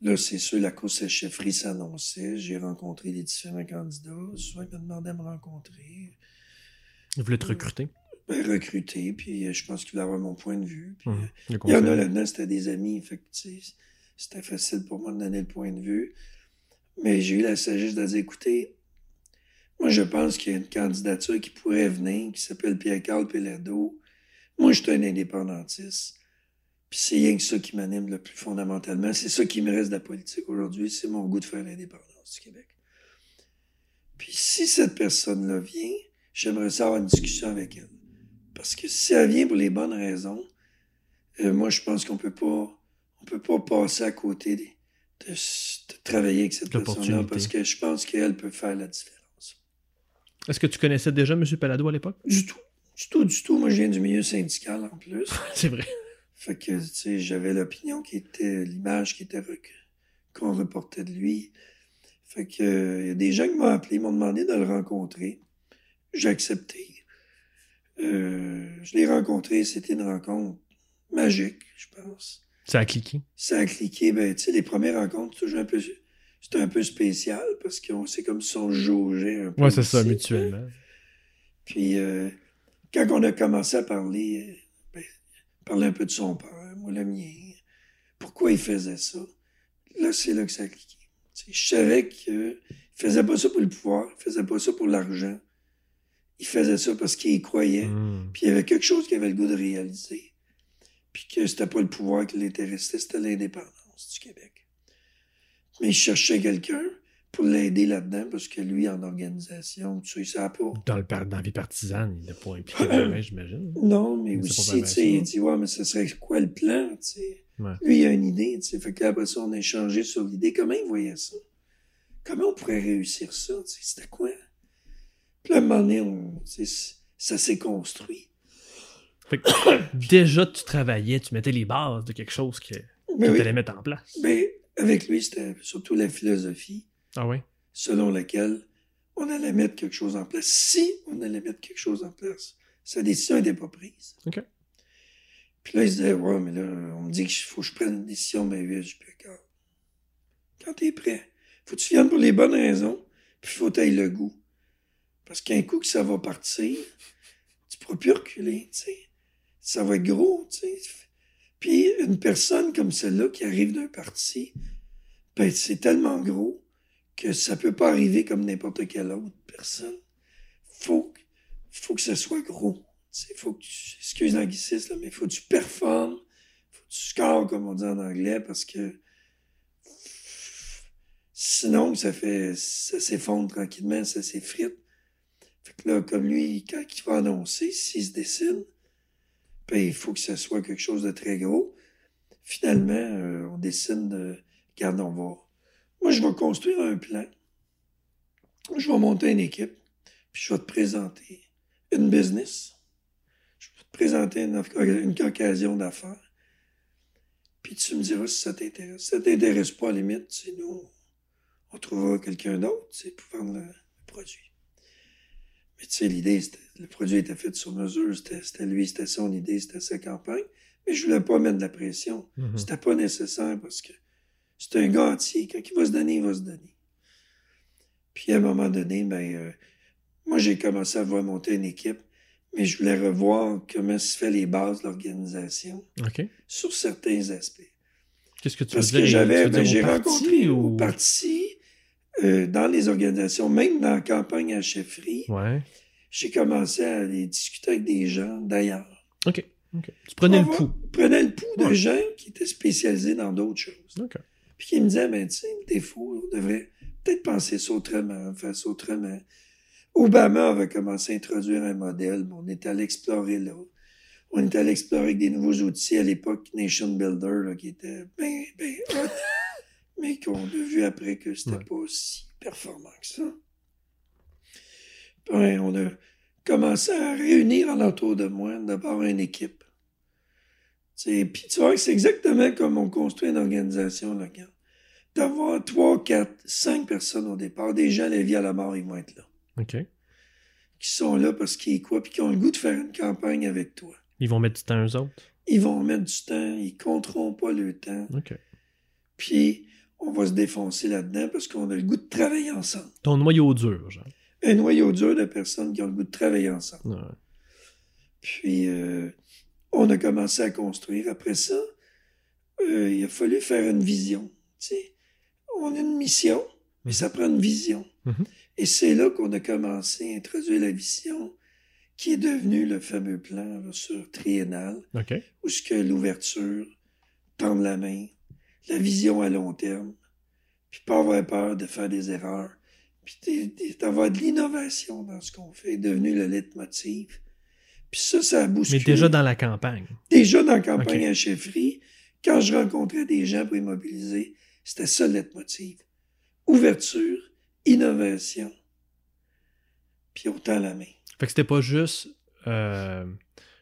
là, c'est sûr, la course à chefferie s'annonçait. J'ai rencontré les différents candidats. Souvent, ils me demandaient de me rencontrer. Il voulait te recruter. Ben, recruter. Puis euh, je pense qu'il voulait avoir mon point de vue. Puis, Mhm. euh, Il y en a là-dedans, c'était des amis. Fait que, c'était facile pour moi de donner le point de vue. Mais j'ai eu la sagesse de dire, écoutez, moi, je pense qu'il y a une candidature qui pourrait venir, qui s'appelle Pierre-Carl Pelado. Moi, je suis un indépendantiste. Puis c'est rien que ça qui m'anime le plus fondamentalement. C'est ça qui me reste de la politique aujourd'hui. C'est mon goût de faire l'indépendance du Québec. Puis si cette personne-là vient, j'aimerais ça avoir une discussion avec elle. Parce que si elle vient pour les bonnes raisons, euh, moi, je pense qu'on peut pas, on peut pas passer à côté de, de travailler avec cette personne-là parce que je pense qu'elle peut faire la différence. Est-ce que tu connaissais déjà M. Palado à l'époque? Du tout. Du tout, du tout. Moi, je viens du milieu syndical en plus. [laughs] C'est vrai. Fait que, tu sais, j'avais l'opinion qui était, l'image qui était qu'on reportait de lui. Fait que, il y a des gens qui m'ont appelé, m'ont demandé de le rencontrer. J'ai accepté. Euh, je l'ai rencontré, c'était une rencontre magique, je pense. Ça a cliqué. Ça a cliqué, ben, tu sais, les premières rencontres, toujours un peu, c'était un peu spécial parce qu'on sait comme si on jaugeait un peu. Ouais, c'est ça, mutuellement. puis, euh, quand on a commencé à parler, euh, ben, parler un peu de son père, moi le mien, pourquoi il faisait ça, là, c'est là que ça a cliqué. Je savais qu'il faisait pas ça pour le pouvoir, il faisait pas ça pour l'argent. Il faisait ça parce qu'il y croyait. Mhm. Puis il y avait quelque chose qu'il avait le goût de réaliser. Puis que c'était pas le pouvoir qui l'intéressait, c'était l'indépendance du Québec. Mais il cherchait quelqu'un pour l'aider là-dedans, parce que lui, en organisation, tu sais, il pas. Dans, le dans la vie partisane, il n'a pas impliqué vraiment, [clears throat] j'imagine. Non, mais aussi, tu sais, il dit, ouais, mais ce serait quoi le plan, tu sais? Ouais. Lui, il a une idée, tu sais. Fait qu'après ça, on a échangé sur l'idée. Comment il voyait ça? comment on pourrait réussir ça? Tu sais, C'était quoi? Puis à un moment donné, on- ça s'est construit. Fait que, [coughs] déjà, tu travaillais, tu mettais les bases de quelque chose que, que Mais tu allais mettre en place. mais avec lui, c'était surtout la philosophie Ah oui? selon laquelle on allait mettre quelque chose en place. Si on allait mettre quelque chose en place, sa décision n'était pas prise. OK. Puis là, il se disait, ouais, mais là, on me dit qu'il faut que je prenne une décision, mais vite, je dis, quand, quand t'es prêt, faut que tu viennes pour les bonnes raisons, puis faut que t'ailles le goût. Parce qu'un coup que ça va partir, tu pourras plus reculer, tu sais. Ça va être gros, tu sais. Puis une personne comme celle-là qui arrive d'un parti, ben, c'est tellement gros que ça peut pas arriver comme n'importe quelle autre personne. Faut, faut que ça soit gros. Sais, faut que tu, excuse l'anglicisme, mais faut que tu performes, faut que tu scores, comme on dit en anglais, parce que sinon, ça fait, ça s'effondre tranquillement, ça s'effrite. Fait que là, comme lui, quand il va annoncer, s'il se décide, ben, il faut que ça soit quelque chose de très gros. Finalement, euh, on décide de, regarde, on va, moi, je vais construire un plan. Je vais monter une équipe, puis je vais te présenter une business. Je vais te présenter une, une occasion d'affaires. Puis tu me diras si ça t'intéresse. Si ça t'intéresse pas, à la limite, tu nous, on trouvera quelqu'un d'autre, tu sais, pour vendre le, le produit. Mais tu sais, l'idée, c'était, le produit était fait sur mesure, c'était, lui, c'était son idée, c'était sa campagne. Mais je voulais pas mettre de la pression. Mhm. C'était pas nécessaire parce que c'est un gars entier. Quand il va se donner, il va se donner. Puis à un moment donné, ben, euh, moi, j'ai commencé à voir monter une équipe, mais je voulais revoir comment se fait les bases de l'organisation sur certains aspects. Qu'est-ce que tu Parce veux dire? que j'avais, Tu ben, j'ai rencontré ou- au parti, euh, dans les organisations, même dans la campagne à chefferie, Ouais. j'ai commencé à aller discuter avec des gens d'ailleurs. OK. Tu prenais On le pouls. Prenais le pouls de Ouais. gens qui étaient spécialisés dans d'autres choses. OK. Puis qui me disait, ben, tu sais, des fois, on devrait peut-être penser ça autrement, faire ça autrement. Obama avait commencé à introduire un modèle, mais on était allé explorer là. On était allé explorer avec des nouveaux outils à l'époque, Nation Builder, là, qui était ben, ben hot, [laughs] mais qu'on a vu après que c'était Ouais. pas aussi performant que ça. Puis, on a commencé à réunir alentour de moi, d'abord une équipe. Puis tu vois que c'est exactement comme on construit une organisation locale. D'avoir trois, quatre, cinq personnes au départ, des gens, la vie à la mort, ils vont être là. OK. Qui sont là parce qu'ils quoi, puis qui ont le goût de faire une campagne avec toi. Ils vont mettre du temps eux autres? Ils vont mettre du temps, ils compteront pas le temps. OK. Puis on va se défoncer là-dedans parce qu'on a le goût de travailler ensemble. Ton noyau dur, genre. Un noyau dur de personnes qui ont le goût de travailler ensemble. Ouais. Puis, euh, on a commencé à construire. Après ça, euh, il a fallu faire une vision. Tu sais, on a une mission, mais ça prend une vision. Mhm. Et c'est là qu'on a commencé à introduire la vision, qui est devenue le fameux plan là, sur triennal, OK. où ce que l'ouverture, tendre la main, la vision à long terme, puis pas avoir peur de faire des erreurs, puis d'avoir de l'innovation dans ce qu'on fait, est devenu le leitmotiv. Puis ça, ça a Mais bousculé. déjà dans la campagne. Déjà dans la campagne à chefferie, quand je rencontrais des gens pour immobiliser, c'était ça le leitmotiv. Ouverture, innovation, puis autant la main. Fait que c'était pas juste euh,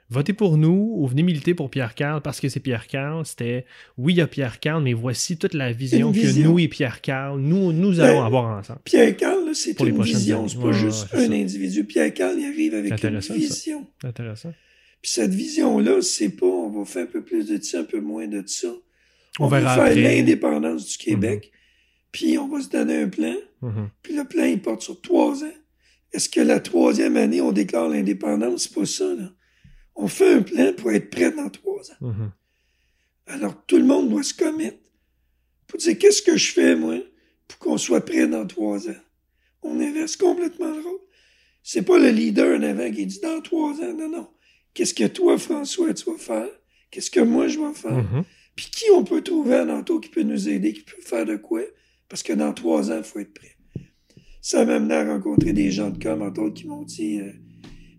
votez pour nous ou venez militer pour Pierre Carl parce que c'est Pierre Carl. C'était oui, il y a Pierre Carl, mais voici toute la vision que nous et Pierre Carl, nous, nous allons Ben, avoir ensemble. Pierre Carl, c'est les une vision, c'est pas Ouais, juste ouais, un ça. individu. Pierre Carl, il arrive avec une ça. vision. Intéressant. Puis cette vision-là, c'est pas on va faire un peu plus de ça, un peu moins de ça. On, va verra faire l'indépendance du Québec, puis on va se donner un plan, Mhm. puis le plan, il porte sur trois ans. Est-ce que la troisième année, on déclare l'indépendance? C'est pas ça, là. On fait un plan pour être prêt dans trois ans. Mhm. Alors, tout le monde doit se commettre pour dire qu'est-ce que je fais, moi, pour qu'on soit prêt dans trois ans? On inverse complètement le rôle. C'est pas le leader en avant qui dit dans trois ans. Non, non. Qu'est-ce que toi, François, tu vas faire? Qu'est-ce que moi, je vais faire? Puis qui on peut trouver à l'entour qui peut nous aider, qui peut faire de quoi? Parce que dans trois ans, il faut être prêt. Ça m'a amené à rencontrer des gens de com, entre autres, qui m'ont dit euh,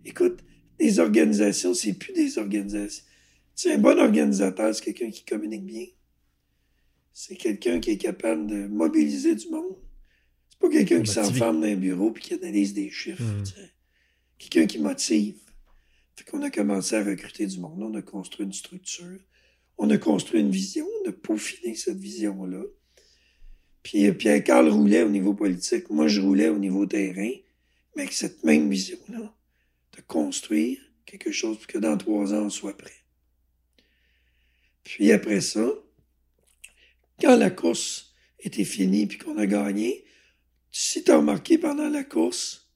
écoute, des organisations, c'est plus des organisations. Sais, un bon organisateur, c'est quelqu'un qui communique bien. C'est quelqu'un qui est capable de mobiliser du monde. C'est pas quelqu'un qui s'enferme dans un bureau puis qui analyse des chiffres. Mm. sais. Quelqu'un qui motive. Fait qu'on a commencé à recruter du monde. On a construit une structure. On a construit une vision. On a peaufiné cette vision-là. Puis Pierre-Carl roulait au niveau politique. Moi, je roulais au niveau terrain. Mais avec cette même vision-là, de construire quelque chose pour que dans trois ans, on soit prêt. Puis après ça, quand la course était finie puis qu'on a gagné, si tu as remarqué pendant la course,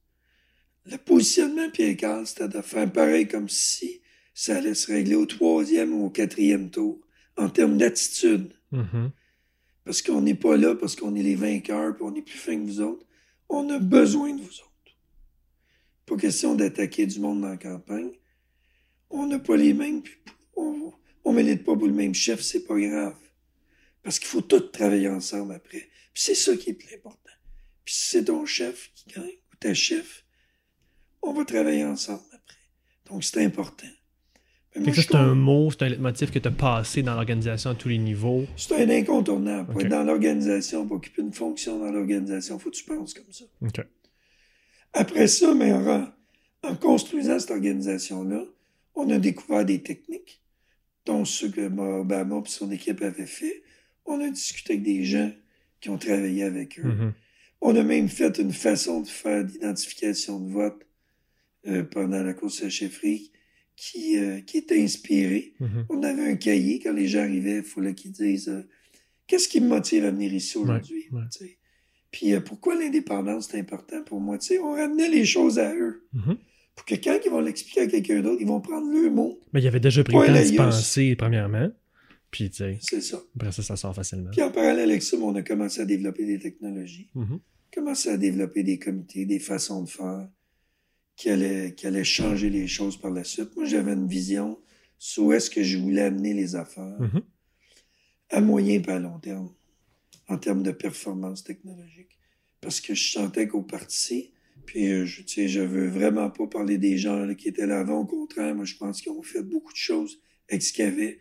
le positionnement Pierre-Carl, c'était de faire pareil comme si ça allait se régler au troisième ou au quatrième tour, en termes d'attitude. Mhm. Parce qu'on n'est pas là, parce qu'on est les vainqueurs, puis on est plus fin que vous autres. On a besoin de vous autres. Pas question d'attaquer du monde dans la campagne. On n'a pas les mêmes, puis on, on milite pas pour le même chef, c'est pas grave. Parce qu'il faut tous travailler ensemble après. Puis c'est ça qui est plus important. Puis si c'est ton chef qui gagne, ou ta chef, on va travailler ensemble après. Donc c'est important. Fait que ça, c'est un mot, c'est un leitmotiv que tu as passé dans l'organisation à tous les niveaux. C'est un incontournable. Pour être dans l'organisation, pour occuper une fonction dans l'organisation, faut que tu penses comme ça. Après ça, mais en, en construisant cette organisation-là, on a découvert des techniques, dont ceux que Obama et son équipe avaient fait. On a discuté avec des gens qui ont travaillé avec eux. Mhm. On a même fait une façon de faire d'identification de vote euh, pendant la course à la chefferie qui, euh, qui était inspirée Mhm. on avait un cahier quand les gens arrivaient, il fallait qu'ils disent euh, qu'est-ce qui me motive à venir ici aujourd'hui. Ouais, ouais. Puis euh, pourquoi l'indépendance est important pour moi? tu sais, on ramenait les choses à eux. Mhm. Pour que quand ils vont l'expliquer à quelqu'un d'autre, ils vont prendre le mot. Mais il avait déjà pris le temps yus. penser, premièrement. Puis, tu sais, C'est ça. après ça, ça sort facilement. Puis en parallèle avec ça, on a commencé à développer des technologies, Mhm. commencé à développer des comités, des façons de faire qui allaient changer les choses par la suite. Moi, j'avais une vision sur où est-ce que je voulais amener les affaires. Mhm. à moyen et à long terme, en termes de performance technologique. Parce que je sentais qu'au parti, puis euh, je, tu sais, je veux vraiment pas parler des gens là, qui étaient là avant, au contraire, moi je pense qu'ils ont fait beaucoup de choses avec ce qu'il y avait.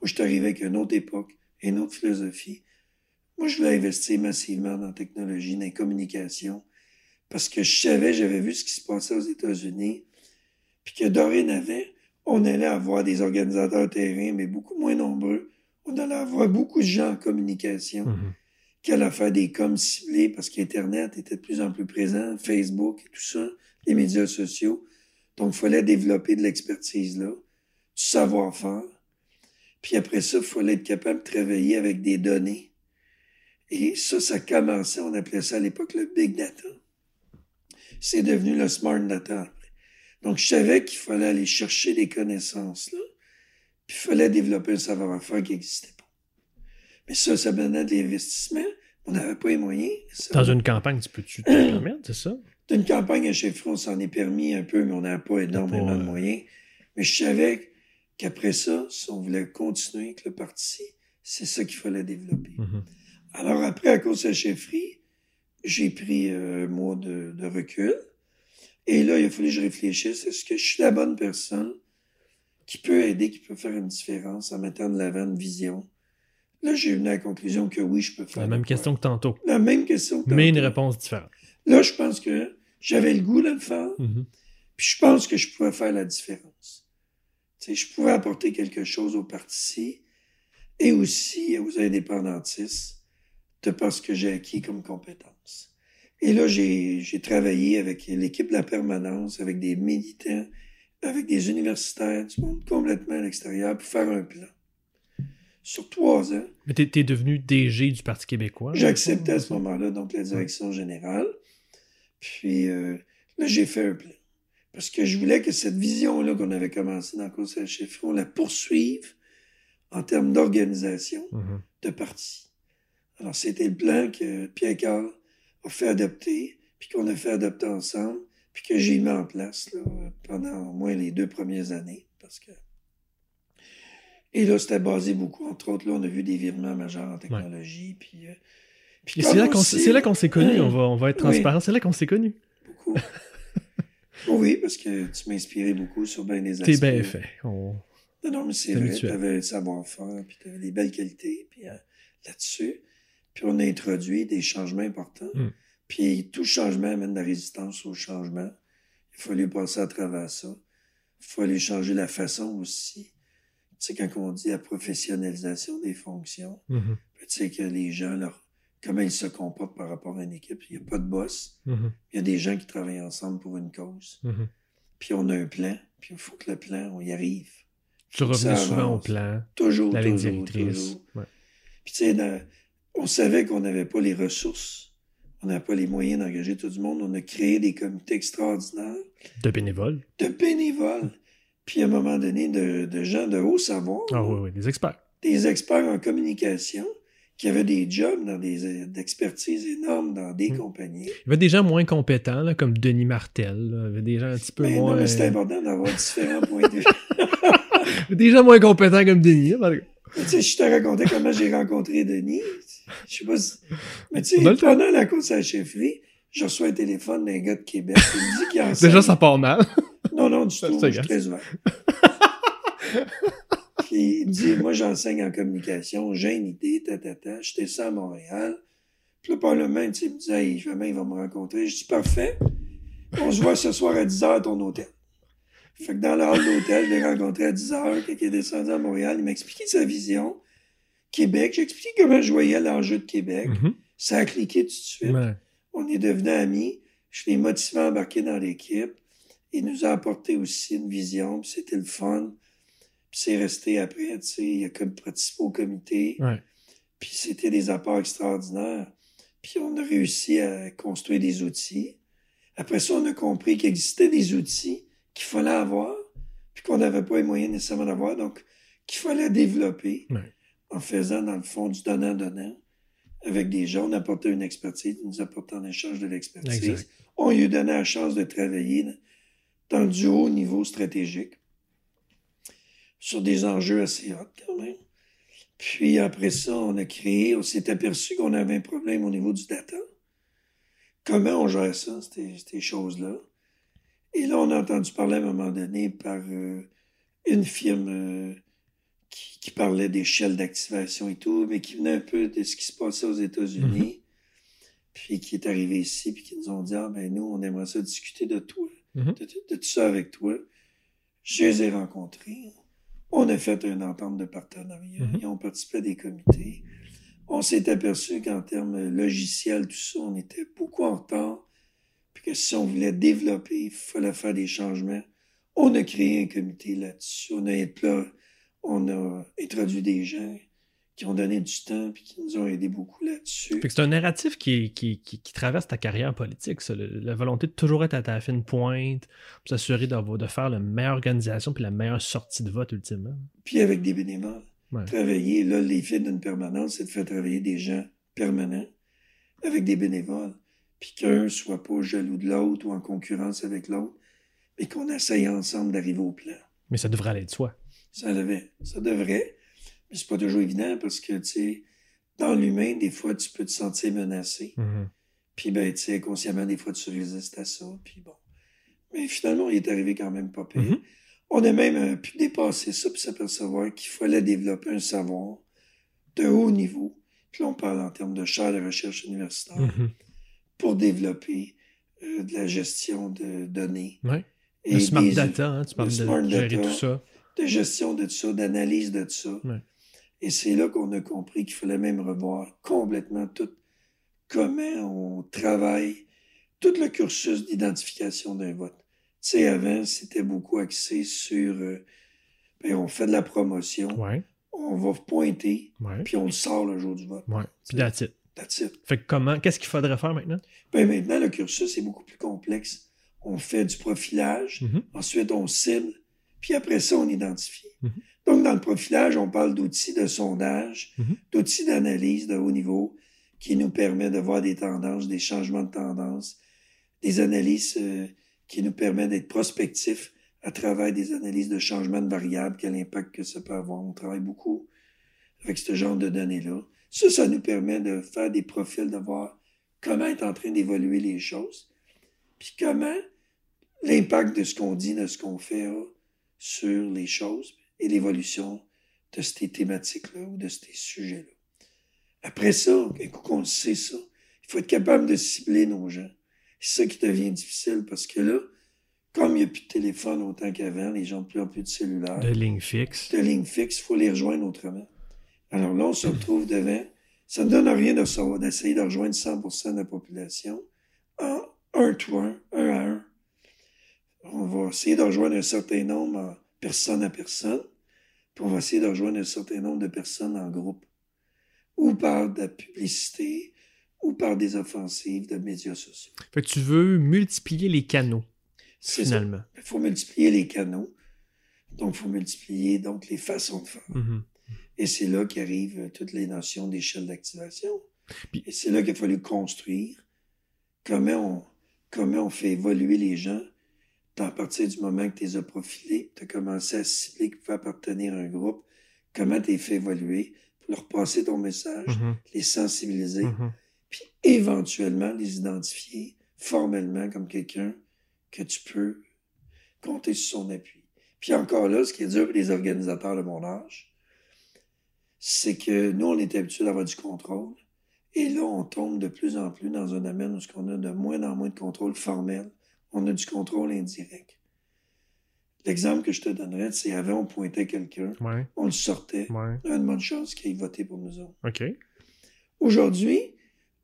Moi, je suis arrivé avec une autre époque, une autre philosophie. Moi, je voulais investir massivement dans la technologie, dans les communications, parce que je savais, j'avais vu ce qui se passait aux États-Unis, puis que dorénavant, on allait avoir des organisateurs terrain, mais beaucoup moins nombreux. On allait avoir beaucoup de gens en communication Mhm. qui allaient faire des coms ciblés parce qu'Internet était de plus en plus présent, Facebook et tout ça, les médias sociaux. Donc, il fallait développer de l'expertise là, du savoir-faire. Puis après ça, il fallait être capable de travailler avec des données. Et ça, ça commençait, on appelait ça à l'époque le big data. C'est devenu le smart data. Donc, je savais qu'il fallait aller chercher des connaissances là, puis il fallait développer un savoir-faire qui n'existait pas. Mais ça, ça menait de l'investissement. On n'avait pas les moyens. Ça- Dans une campagne, tu peux-tu te [clears throat] permettre, c'est ça? d'une campagne à Chefron, on s'en est permis un peu, mais on n'avait pas énormément Pas, de euh, moyens. Mais je savais qu'après ça, si on voulait continuer avec le parti, c'est ça qu'il fallait développer. Mhm. Alors après, à cause de la chefferie, j'ai pris euh, un mois de, de recul. Et là, il a fallu que je réfléchisse. Est-ce que je suis la bonne personne qui peut aider, qui peut faire une différence en mettant de l'avant une vision? Là, j'ai venu à la conclusion que oui, je peux faire. La même question que tantôt. La même question que Mais une tantôt. réponse différente. Là, je pense que j'avais le goût de le faire. Mhm. Puis je pense que je pouvais faire la différence. Tu sais, je pouvais apporter quelque chose au parti et aussi aux indépendantistes de parce que j'ai acquis comme compétence. Et là, j'ai travaillé avec l'équipe de la permanence, avec des militants, avec des universitaires, du monde complètement à l'extérieur pour faire un plan. Sur trois ans, Mais t'es, t'es devenu DG du Parti québécois. j'ai accepté à ce moment-là donc la direction générale. Puis euh, là, j'ai fait un plan. Parce que je voulais que cette vision-là qu'on avait commencé dans le conseil chef, on la poursuive en termes d'organisation Mhm. de parti. Alors, c'était le plan que Pierre Carl a fait adopter, puis qu'on a fait adopter ensemble, puis que j'ai mis en place là, pendant au moins les deux premières années. Parce que... Et là, c'était basé beaucoup, entre autres, là, on a vu des virements majeurs en technologie, puis... euh, puis Et comme c'est là, qu'on, s'est connus, on va, on va être transparent, c'est là qu'on s'est connus. beaucoup. [laughs] oui, parce que tu m'as inspiré beaucoup sur bien des aspects. T'es bien fait. On- Non, non, mais c'est vrai. Tu avais le savoir-faire, puis tu avais des belles qualités puis, euh, là-dessus. Puis on a introduit des changements importants. Mm. Puis tout changement amène de la résistance au changement. Il fallait passer à travers ça. Il fallait changer la façon aussi. Tu sais, quand on dit la professionnalisation des fonctions, Mhm. tu sais que les gens, leur, comment ils se comportent par rapport à une équipe. Il n'y a pas de boss. Mhm. Il y a des gens qui travaillent ensemble pour une cause. Puis on a un plan. Puis il faut que le plan, on y arrive. Tu revenais souvent au plan, Toujours, la toujours, toujours. Ouais. Puis tu sais, dans- on savait qu'on n'avait pas les ressources. On n'avait pas les moyens d'engager tout le monde. On a créé des comités extraordinaires De bénévoles. de bénévoles. Puis à un moment donné, de, de gens de haut savoir, Ah oui, oui, des experts. des experts en communication qui avaient des jobs dans des euh, d'expertise énormes dans des Mm. compagnies. Il y avait des gens moins compétents, là, comme Denis Martel. là. Il y avait des gens un petit peu Mais non, moins. mais c'est important d'avoir différents points de vue. [laughs] Des gens moins compétents comme Denis. là, exemple. Tu sais, je te racontais comment j'ai rencontré Denis. Je sais pas si... Mais tu sais, pendant la course à la chefferie, je reçois un téléphone d'un gars de Québec qui me dit qu'il enseigne. [laughs] Déjà, ça part mal. Non, non, du tout. c'est Je suis très ouvert. Puis il me dit, moi, j'enseigne en communication. J'ai une idée, ta, ta, ta. J'étais ça à Montréal. Puis là, par le même, tu sais, il me dit, hey, jamais il va me rencontrer. Je dis, parfait. On se voit ce soir à 10 h à ton hôtel. Fait que dans le hall d'hôtel, je l'ai rencontré à 10 h quand il est descendu à Montréal. Il m'a expliqué sa vision. Québec. J'ai expliqué comment je voyais l'enjeu de Québec. Mhm. Ça a cliqué tout de suite. Ouais. On est devenus amis. Je l'ai motivé à embarquer dans l'équipe. Il nous a apporté aussi une vision, c'était le fun. Puis c'est resté après, tu sais, il a comme participé au comité. Ouais. Puis c'était des apports extraordinaires. Puis on a réussi à construire des outils. Après ça, on a compris qu'il existait des outils qu'il fallait avoir, puis qu'on n'avait pas les moyens nécessairement d'avoir, donc qu'il fallait développer en faisant, dans le fond, du donnant-donnant avec des gens. On apportait une expertise, ils nous apportaient en échange de l'expertise. On lui donnait la chance de travailler dans du haut niveau stratégique sur des enjeux assez hauts quand même. Puis après ça, on a créé, on s'est aperçu qu'on avait un problème au niveau du data. Comment on gère ça, ces, ces choses-là? Et là, on a entendu parler à un moment donné par euh, une firme euh, qui, qui parlait d'échelle d'activation et tout, mais qui venait un peu de ce qui se passait aux États-Unis, puis qui est arrivé ici, puis qui nous ont dit Ah, ben nous, on aimerait ça discuter de toi, Mhm. de, de- de tout ça avec toi. Je les ai rencontrés. On a fait une entente de partenariat. Mhm. Ils ont participé à des comités. On s'est aperçu qu'en termes logiciels, tout ça, on était beaucoup en retard. Puis que si on voulait développer, il fallait faire des changements. On a créé un comité là-dessus. On a, on a introduit des gens qui ont donné du temps puis qui nous ont aidés beaucoup là-dessus. C'est un narratif qui, qui, qui, qui traverse ta carrière politique, ça, le- la volonté de toujours être à ta fine pointe, pour s'assurer d'avoir- de faire la meilleure organisation puis la meilleure sortie de vote ultimement. Puis avec des bénévoles. Ouais. Travailler, là, l'effet d'une permanence, c'est de faire travailler des gens permanents avec des bénévoles. Puis qu'un soit pas jaloux de l'autre ou en concurrence avec l'autre, mais qu'on essaye ensemble d'arriver au plan. Mais ça devrait aller de soi. Ça devait, ça devrait. Mais c'est pas toujours évident parce que, tu sais, dans l'humain, des fois, tu peux te sentir menacé. Mhm. Puis, ben, tu sais, inconsciemment, des fois, tu résistes à ça. Puis bon. Mais finalement, il est arrivé quand même pas pire. Mhm. On a même euh, pu dépasser ça puis s'apercevoir qu'il fallait développer un savoir de haut niveau. Puis là, on parle en termes de chaire de recherche universitaire Mhm. Pour développer euh, de la gestion de données. Ouais. Et Le smart des- data, hein, tu parles le de gérer data. tout ça. de gestion de ça, d'analyse de ça. Ouais. Et c'est là qu'on a compris qu'il fallait même revoir complètement tout comment on travaille, tout le cursus d'identification d'un vote. Tu sais, avant, c'était beaucoup axé sur, euh, ben, on fait de la promotion, Ouais, on va pointer, ouais, puis on le sort le jour du vote. ouais. Puis that's it. That's it. Fait que comment, qu'est-ce qu'il faudrait faire maintenant? Ben, maintenant, le cursus est beaucoup plus complexe. On fait du profilage, Mhm. ensuite on cible, puis après ça, on identifie. Mhm. Donc, dans le profilage, on parle d'outils de sondage, Mhm. d'outils d'analyse de haut niveau qui nous permet de voir des tendances, des changements de tendance, des analyses euh, qui nous permettent d'être prospectifs à travers des analyses de changement de variables, quel impact que ça peut avoir. On travaille beaucoup avec ce genre de données-là. Ça, ça nous permet de faire des profils, de voir comment est en train d'évoluer les choses, puis comment l'impact de ce qu'on dit, de ce qu'on fait sur les choses et l'évolution de ces thématiques-là ou de ces sujets-là. Après ça, un coup qu'on sait ça, il faut être capable de cibler nos gens. C'est ça qui devient difficile parce que là, comme il n'y a plus de téléphone autant qu'avant, les gens n'ont plus en plus de cellulaire, De ligne fixe. de ligne fixe, il faut les rejoindre autrement. Alors là, on se retrouve devant. Ça ne donne rien de savoir- d'essayer de rejoindre 100% de la population en un to un, un à un. On va essayer de rejoindre un certain nombre en personne à personne, puis on va essayer de rejoindre un certain nombre de personnes en groupe, ou par de la publicité, ou par des offensives de médias sociaux. Fait que tu veux multiplier les canaux, finalement. Il faut multiplier les canaux. Donc, il faut multiplier donc les façons de faire. Mhm. Et c'est là qu'arrivent euh, toutes les notions d'échelle d'activation. Et c'est là qu'il a fallu construire comment on, comment on fait évoluer les gens à partir du moment que tu les as profilés, tu as commencé à cibler qu'ils pouvaient appartenir à un groupe, comment tu les fais évoluer pour leur passer ton message, Mhm. les sensibiliser, Mhm. puis éventuellement les identifier formellement comme quelqu'un que tu peux compter sur son appui. Puis encore là, ce qui est dur pour les organisateurs de mon âge, c'est que nous, on est habitués d'avoir du contrôle. Et là, on tombe de plus en plus dans un domaine où on a de moins en moins de contrôle formel. On a du contrôle indirect. L'exemple que je te donnerais, c'est avant, on pointait quelqu'un, Ouais, on le sortait. ouais. On a une bonne chance qu'il ait voté pour nous autres. Aujourd'hui,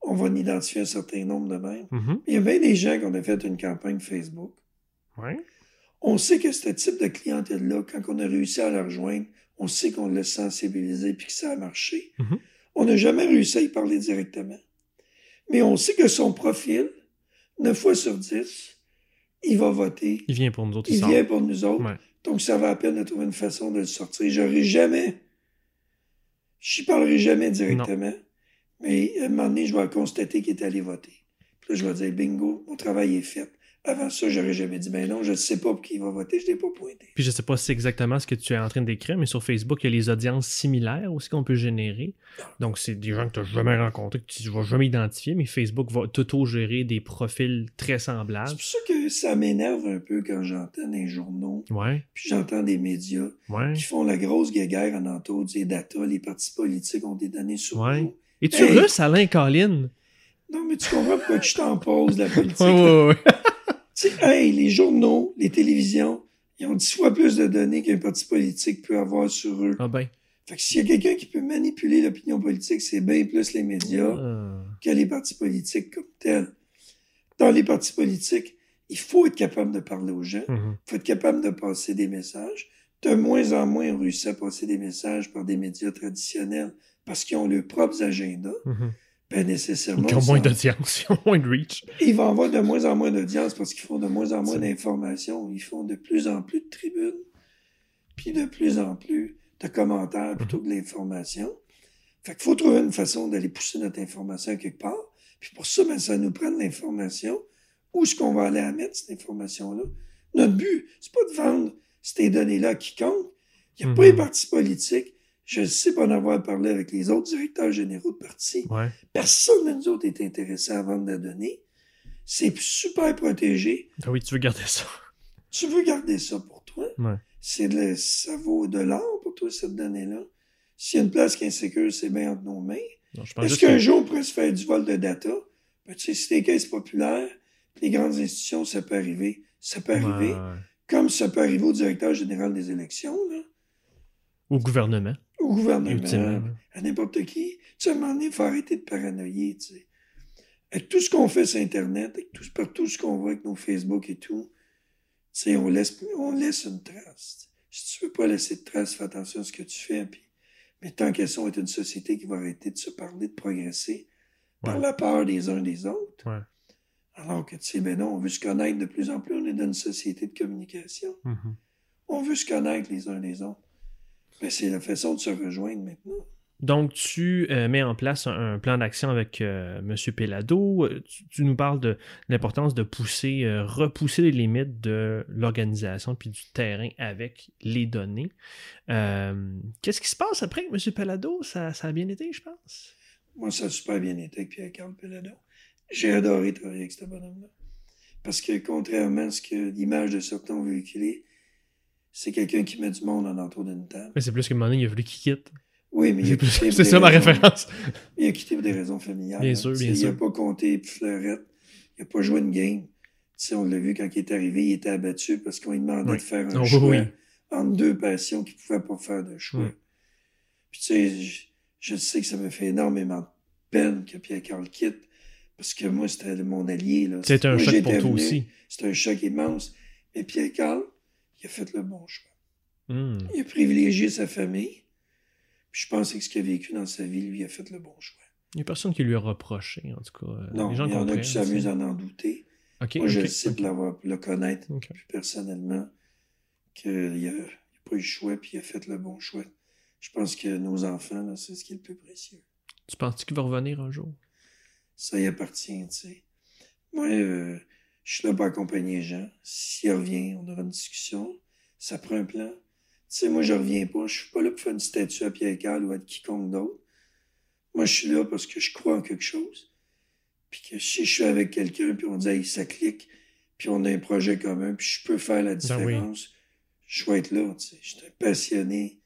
on va en identifier un certain nombre de même. Mhm. Il y a bien des gens qui ont fait une campagne Facebook. Ouais. On sait que ce type de clientèle-là, quand on a réussi à la rejoindre, on sait qu'on l'a sensibilisé puis que ça a marché. Mhm. On n'a jamais réussi à y parler directement. Mais on sait que son profil, 9 fois sur 10, il va voter. Il vient pour nous autres, il, vient pour nous autres. Ouais. Donc, ça va à peine de trouver une façon de le sortir. J'aurais jamais, je n'y parlerai jamais directement, mais à un moment donné, je vais constater qu'il est allé voter. Puis là, je vais dire, bingo, mon travail est fait. Avant ça, j'aurais jamais dit, ben non, je ne sais pas pour qui il va voter, je ne l'ai pas pointé. Puis je sais pas si c'est exactement ce que tu es en train décrire, mais sur Facebook, il y a les audiences similaires aussi qu'on peut générer. Donc, c'est des gens que tu n'as jamais rencontrés, que tu ne vas jamais identifier, mais Facebook va auto-gérer des profils très C'est semblables. pour ça que ça m'énerve un peu quand j'entends les journaux, Ouais, puis j'entends des médias ouais. qui font la grosse guéguerre en entour des data, les partis politiques ont des données sur Ouais. nous. Et tu Hey! russe, Alain Colline? Non, mais tu comprends pourquoi je t'en pose la [laughs] politique? Sais, hey, les journaux, les télévisions, ils ont dix fois plus de données qu'un parti politique peut avoir sur eux. Ah ben. Fait que s'il y a quelqu'un qui peut manipuler l'opinion politique, c'est bien plus les médias Ah. que les partis politiques comme tels. Dans les partis politiques, il faut être capable de parler aux gens, Mhm. il faut être capable de passer des messages. De moins en moins, on réussit à passer des messages par des médias traditionnels parce qu'ils ont leurs propres agendas. Mhm. Ben, nécessairement, Ils ont moins d'audience, [laughs] ils ont moins de reach. ils vont avoir de moins en moins d'audience parce qu'ils font de moins en moins d'informations. Ils font de plus en plus de tribunes, puis de plus en plus de commentaires plutôt que de l'information. Fait qu'il faut trouver une façon d'aller pousser notre information quelque part. Puis pour ça, ben, ça nous prend de l'information. Où est-ce qu'on va aller à mettre cette information-là? Notre but, c'est pas de vendre ces données-là à quiconque. Il n'y a pas Mhm. les partis politiques. Je sais pas en avoir parlé avec les autres directeurs généraux de partis. Ouais. Personne de nous autres est intéressé à vendre la donnée. C'est super protégé. Ah oui, tu veux garder ça. Tu veux garder ça pour toi. Ouais. C'est ça vaut de l'or pour toi, cette donnée-là. S'il y a une place qui est insécure, c'est bien entre nos mains. Non, je pense Est-ce qu'un que- jour, on pourrait se faire du vol de data? Ben, tu sais, si les caisses populaires, les grandes institutions, ça peut arriver. Ça peut arriver. Ouais. Comme ça peut arriver au directeur général des élections, là, Au gouvernement, au gouvernement, à n'importe qui. Tu sais, à un moment donné, il faut arrêter de paranoïer, tu sais. Avec tout ce qu'on fait sur Internet, avec tout, partout ce qu'on voit avec nos Facebook et tout, tu sais, on laisse, on laisse une trace. Si tu veux pas laisser de trace, fais attention à ce que tu fais. Puis, mais tant qu'elles sont est une société qui va arrêter de se parler, de progresser par la peur des uns des autres. Ouais. Alors que, tu sais, ben non, on veut se connaître de plus en plus. On est dans une société de communication. Mhm. On veut se connaître les uns les autres. Mais c'est la façon de se rejoindre maintenant. Donc, tu euh, mets en place un, un plan d'action avec euh, M. Pelado. Euh, Tu, tu nous parles de l'importance de pousser, euh, repousser les limites de l'organisation puis du terrain avec les données. Qu'est-ce qui se passe après avec M. Pelado? Ça, ça a bien été, je pense? Moi, ça a super bien été avec Pierre-Carl Pelado. J'ai adoré travailler avec ce bonhomme-là. Parce que, contrairement à ce que l'image de certains ont véhiculé, c'est quelqu'un qui met du monde en entour d'une table. Mais c'est plus moment donné, il a voulu qu'il quitte. Oui, mais il a quitté pour C'est ça ma référence. Il a quitté pour des raisons familiales. Bien hein. sûr, bien Il sûr. n'a pas compté puis fleurette. Il n'a pas joué une game. Tu sais, on l'a vu quand il est arrivé, il était abattu parce qu'on lui demandait Oui. de faire un Oh, choix oui. entre deux passions qu'il ne pouvait pas faire de choix. Oui. Puis tu sais, je, je sais que ça me fait énormément de peine que Pierre-Carl quitte parce que moi, c'était mon allié. là. C'était un choc pour toi aussi. C'était un choc immense. Mais Pierre-Carl, il a fait le bon choix. Hmm. Il a privilégié sa famille. Puis je pense que ce qu'il a vécu dans sa vie, lui, a fait le bon choix. Il n'y a personne qui lui a reproché, en tout cas. Euh, Non, les gens il y en a qui s'amusent à en douter. Moi, je le sais pour le connaître plus personnellement qu'il n'a pas eu le choix puis il a fait le bon choix. Je pense que nos enfants, c'est ce qui est le plus précieux. Tu penses qu'il va revenir un jour? Ça y appartient, tu sais. Moi, euh, je suis là pour accompagner les gens. S'il revient, on aura une discussion. Ça prend un plan. Tu sais, moi, je reviens pas. Je suis pas là pour faire une statue à Pierre Carl ou à quiconque d'autre. Moi, je suis là parce que je crois en quelque chose. Puis que si je suis avec quelqu'un, puis on dit, hey, ça clique, puis on a un projet commun, puis je peux faire la Ben oui. différence, je vais être là, tu sais. Je suis un passionné.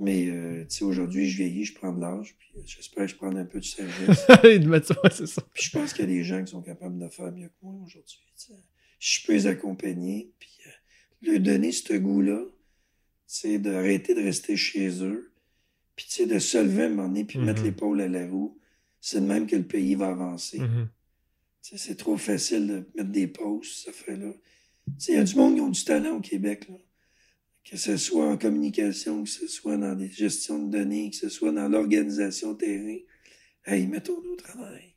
Mais, euh, tu sais, aujourd'hui, je vieillis, je prends de l'âge, puis euh, j'espère que je prends un peu de sagesse. [laughs] Il met ça, ouais, c'est ça. Puis je pense qu'il y a des gens qui sont capables de faire mieux que moi aujourd'hui. tu sais. Je peux les accompagner, puis euh, leur donner ce goût-là, tu sais, d'arrêter de rester chez eux, puis tu sais, de se lever à un moment donné, puis Mhm. mettre l'épaule à la roue. C'est de même que le pays va avancer. Mhm. Tu sais, C'est trop facile de mettre des pauses, ça fait là. Tu sais, Il y a du monde qui ont du talent au Québec, là. Que ce soit en communication, que ce soit dans des gestions de données, que ce soit dans l'organisation terrain. Hey, mettons-nous au travail.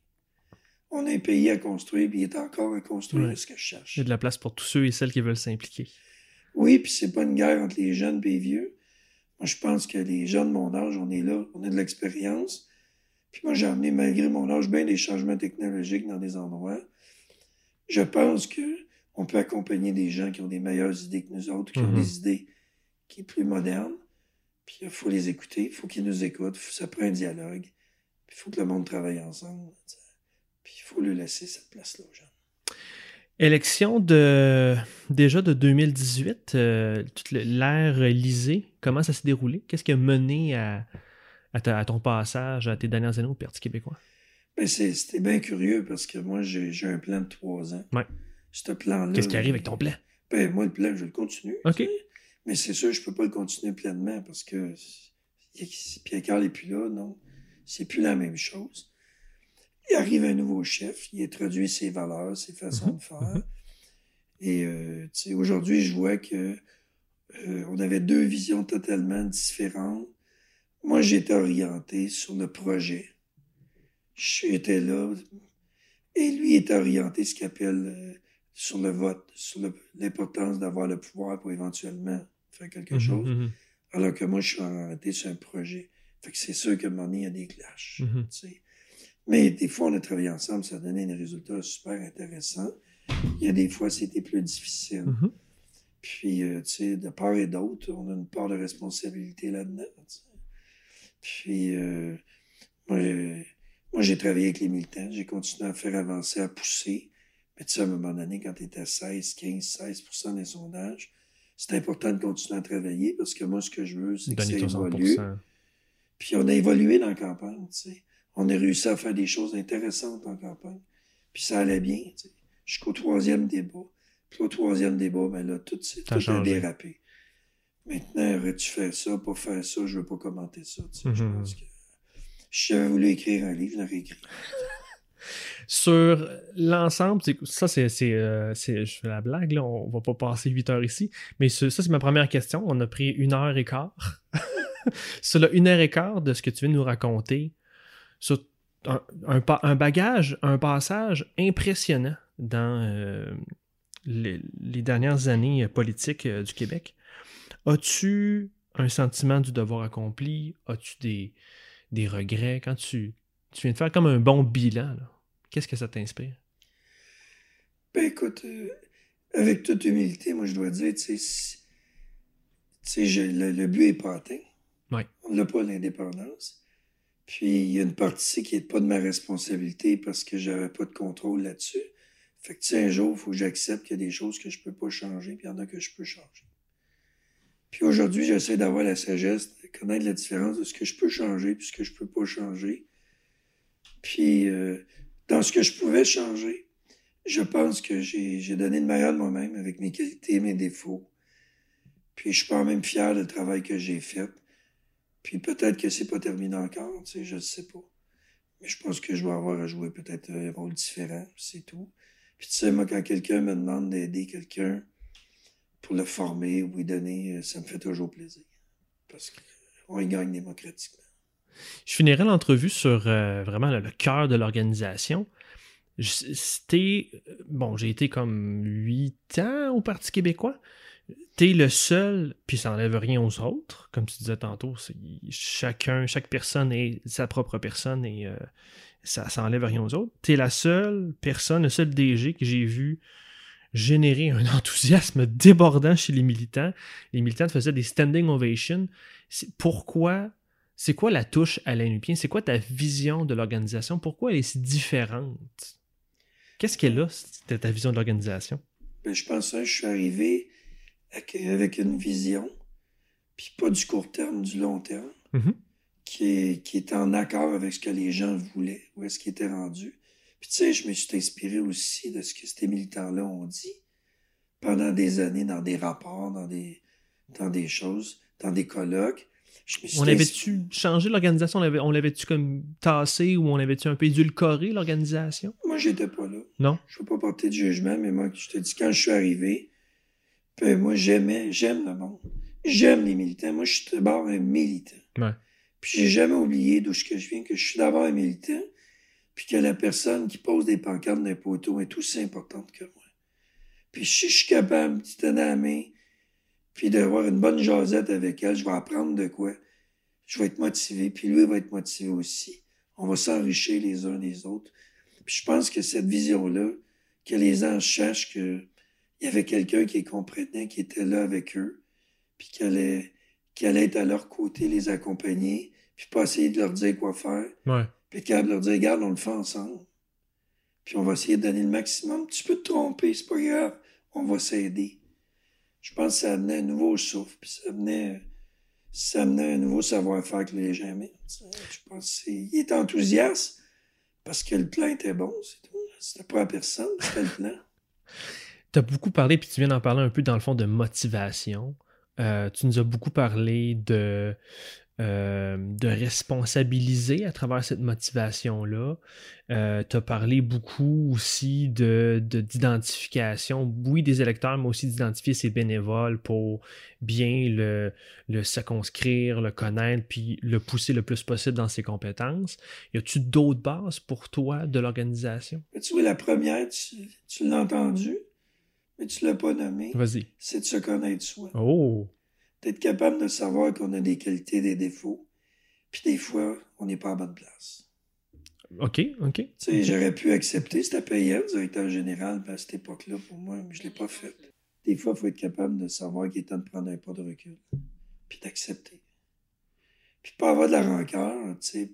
On a un pays à construire, puis il est encore à construire, Ouais. ce que je cherche. Il y a de la place pour tous ceux et celles qui veulent s'impliquer. Oui, puis c'est pas une guerre entre les jeunes et les vieux. Moi, je pense que les jeunes de mon âge, on est là, on a de l'expérience. Puis moi, j'ai amené, malgré mon âge, bien des changements technologiques dans des endroits. Je pense que on peut accompagner des gens qui ont des meilleures idées que nous autres, qui ont Mhm. des idées qui sont plus modernes. Puis il faut les écouter, il faut qu'ils nous écoutent, faut- ça prend un dialogue. Puis il faut que le monde travaille ensemble. Puis il faut lui laisser cette place-là aux gens. Élection de déjà de 2018, euh, toute l'ère Lisée, comment ça s'est déroulé? Qu'est-ce qui a mené à, à, ta- à ton passage, à tes dernières années au Parti québécois? Ben, c'était bien curieux parce que moi, j'ai j'ai un plan de trois ans. Ouais. Ce plan-là. Qu'est-ce qui arrive avec ton plan? Ben, moi, le plan, je le continue. OK. tu sais. Mais c'est sûr, je peux pas le continuer pleinement parce que si Pierre-Carl n'est plus là, non. C'est plus la même chose. Il arrive un nouveau chef, il introduit ses valeurs, ses façons Mhm, de faire. Et euh, tu sais, aujourd'hui, je vois que euh, on avait deux visions totalement différentes. Moi, j'étais orienté sur le projet. J'étais là. Et lui était orienté ce qu'il appelle euh, sur le vote, sur l'importance d'avoir le pouvoir pour éventuellement faire quelque chose. Mhm, mhm. Alors que moi, je suis orienté sur un projet. Fait que c'est sûr moment donné, il y a des clashs. Mhm. tu sais. Mais des fois, on a travaillé ensemble, ça a donné des résultats super intéressants. Il y a des fois, c'était plus difficile. Mhm. Puis, euh, tu sais, de part et d'autre, on a une part de responsabilité là-dedans. Puis, euh, moi, j'ai- moi, j'ai travaillé avec les militants, j'ai continué à faire avancer, à pousser. Mais tu sais, à un moment donné, quand tu étais à 16, 15, 16 des sondages, c'est important de continuer à travailler parce que moi, ce que je veux, c'est que ça évolue. 100%. Puis on a évolué dans la campagne, tu sais. On a réussi à faire des choses intéressantes en campagne. Puis ça allait bien, tu sais. Jusqu'au troisième débat. Puis au troisième débat, ben là, tout, tout a dérapé. Maintenant, aurais-tu fait ça, pas faire ça, je veux pas commenter ça, tu sais. Je Mhm. pense que si j'avais voulu écrire un livre, je l'aurais écrit. Sur l'ensemble, ça euh, c'est- je fais la blague, là, on va pas passer 8 heures ici, mais ça c'est ma première question. On a pris une heure et quart. [laughs] sur une heure et quart de ce que tu viens nous raconter, sur un, bagage, un passage impressionnant dans euh, les, dernières années politiques euh, du Québec. As-tu un sentiment du devoir accompli? As-tu des, des regrets? Quand tu, tu viens de faire comme un bon bilan, là, qu'est-ce que ça t'inspire? Ben écoute, euh, avec toute humilité, moi je dois dire, tu sais, le, le but est pas atteint. Ouais. On n'a pas l'indépendance. Puis il y a une partie qui n'est pas de ma responsabilité parce que j'avais pas de contrôle là-dessus. Fait que tu sais, un jour, il faut que j'accepte qu'il y a des choses que je peux pas changer, puis il y en a que je peux changer. Puis aujourd'hui, j'essaie d'avoir la sagesse, de connaître la différence de ce que je peux changer puis ce que je peux pas changer. Puis euh, dans ce que je pouvais changer, je pense que j'ai donné le meilleur de moi-même avec mes qualités, mes défauts. Puis je suis pas même fier du travail que j'ai fait. Puis peut-être que c'est pas terminé encore, tu sais, je sais pas. Mais je pense que je vais avoir à jouer peut-être un rôle différent, c'est tout. Puis tu sais, moi, quand quelqu'un me demande d'aider quelqu'un pour le former ou lui donner, euh, ça me fait toujours plaisir. Parce qu'on y gagne démocratiquement. Je finirai l'entrevue sur euh, vraiment le, cœur de l'organisation. C'était. Bon, j'ai été comme huit ans au Parti québécois. T'es le seul, puis ça n'enlève rien aux autres, comme tu disais tantôt. Chacun, chaque personne est sa propre personne et euh, ça, ça enlève rien aux autres. T'es la seule personne, le seul DG que j'ai vu générer un [laughs] enthousiasme débordant chez les militants. Les militants faisaient des standing ovations. Pourquoi c'est quoi la touche à Lupien? C'est quoi ta vision de l'organisation? Pourquoi elle est si différente? Qu'est-ce qu'elle a, ta vision de l'organisation? Ben, je pense que je suis arrivé avec, une vision, puis pas du court terme, du long terme, mm-hmm. qui, est, qui est en accord avec ce que les gens voulaient, où est-ce qu'ils étaient rendus. Puis tu sais, je me suis inspiré aussi de ce que ces militants-là ont dit pendant des années dans des rapports, dans des, dans des choses, dans des colloques on avait-tu changé l'organisation? On l'avait-tu comme tassé ou on avait-tu un peu édulcoré l'organisation? Moi, j'étais pas là. Non? Je veux pas porter de jugement, mais moi, je te dis, quand je suis arrivé, ben, moi, j'aimais, j'aime le monde. J'aime les militants. Moi, je suis d'abord un militant. Ouais. Puis j'ai jamais oublié d'où je viens, que je suis d'abord un militant, puis que la personne qui pose des pancartes d'un poteau est aussi importante que moi. Puis si je suis capable de tenir la main, puis d'avoir une bonne jasette avec elle, je vais apprendre de quoi. Je vais être motivé, puis lui va être motivé aussi. On va s'enrichir les uns les autres. Puis je pense que cette vision-là, que les gens cherchent qu'il y avait quelqu'un qui les comprenait, qui était là avec eux, puis qui allait, qui allait être à leur côté, les accompagner, puis pas essayer de leur dire quoi faire. Ouais. Puis capable de leur dire, regarde, on le fait ensemble. Puis on va essayer de donner le maximum. Tu peux te tromper, c'est pas grave. On va s'aider je pense que ça amenait un nouveau souffle, puis ça amenait, ça amenait un nouveau savoir-faire que les gens aimaient. Je pense qu'il est enthousiaste parce que le plan était bon, c'est tout. C'était pas à personne, c'était le plan. [laughs] tu as beaucoup parlé, puis tu viens d'en parler un peu dans le fond de motivation. Euh, tu nous as beaucoup parlé de euh, de responsabiliser à travers cette motivation-là. Euh, tu as parlé beaucoup aussi de, d'identification, oui, des électeurs, mais aussi d'identifier ces bénévoles pour bien le, le circonscrire, le connaître, puis le pousser le plus possible dans ses compétences. Y a-tu d'autres bases pour toi de l'organisation? Tu vois, la première, tu, l'as entendu, mais tu l'as pas nommé. Vas-y. C'est de se connaître soi. Oh! D'être capable de savoir qu'on a des qualités, des défauts. Puis des fois, on n'est pas à bonne place. OK, OK. Tu sais, j'aurais pu accepter, c'était payant, directeur général, à cette époque-là, pour moi, mais je ne l'ai pas fait. Des fois, il faut être capable de savoir qu'il est temps de prendre un pas de recul, puis d'accepter. Puis pas avoir de la rancœur, tu sais,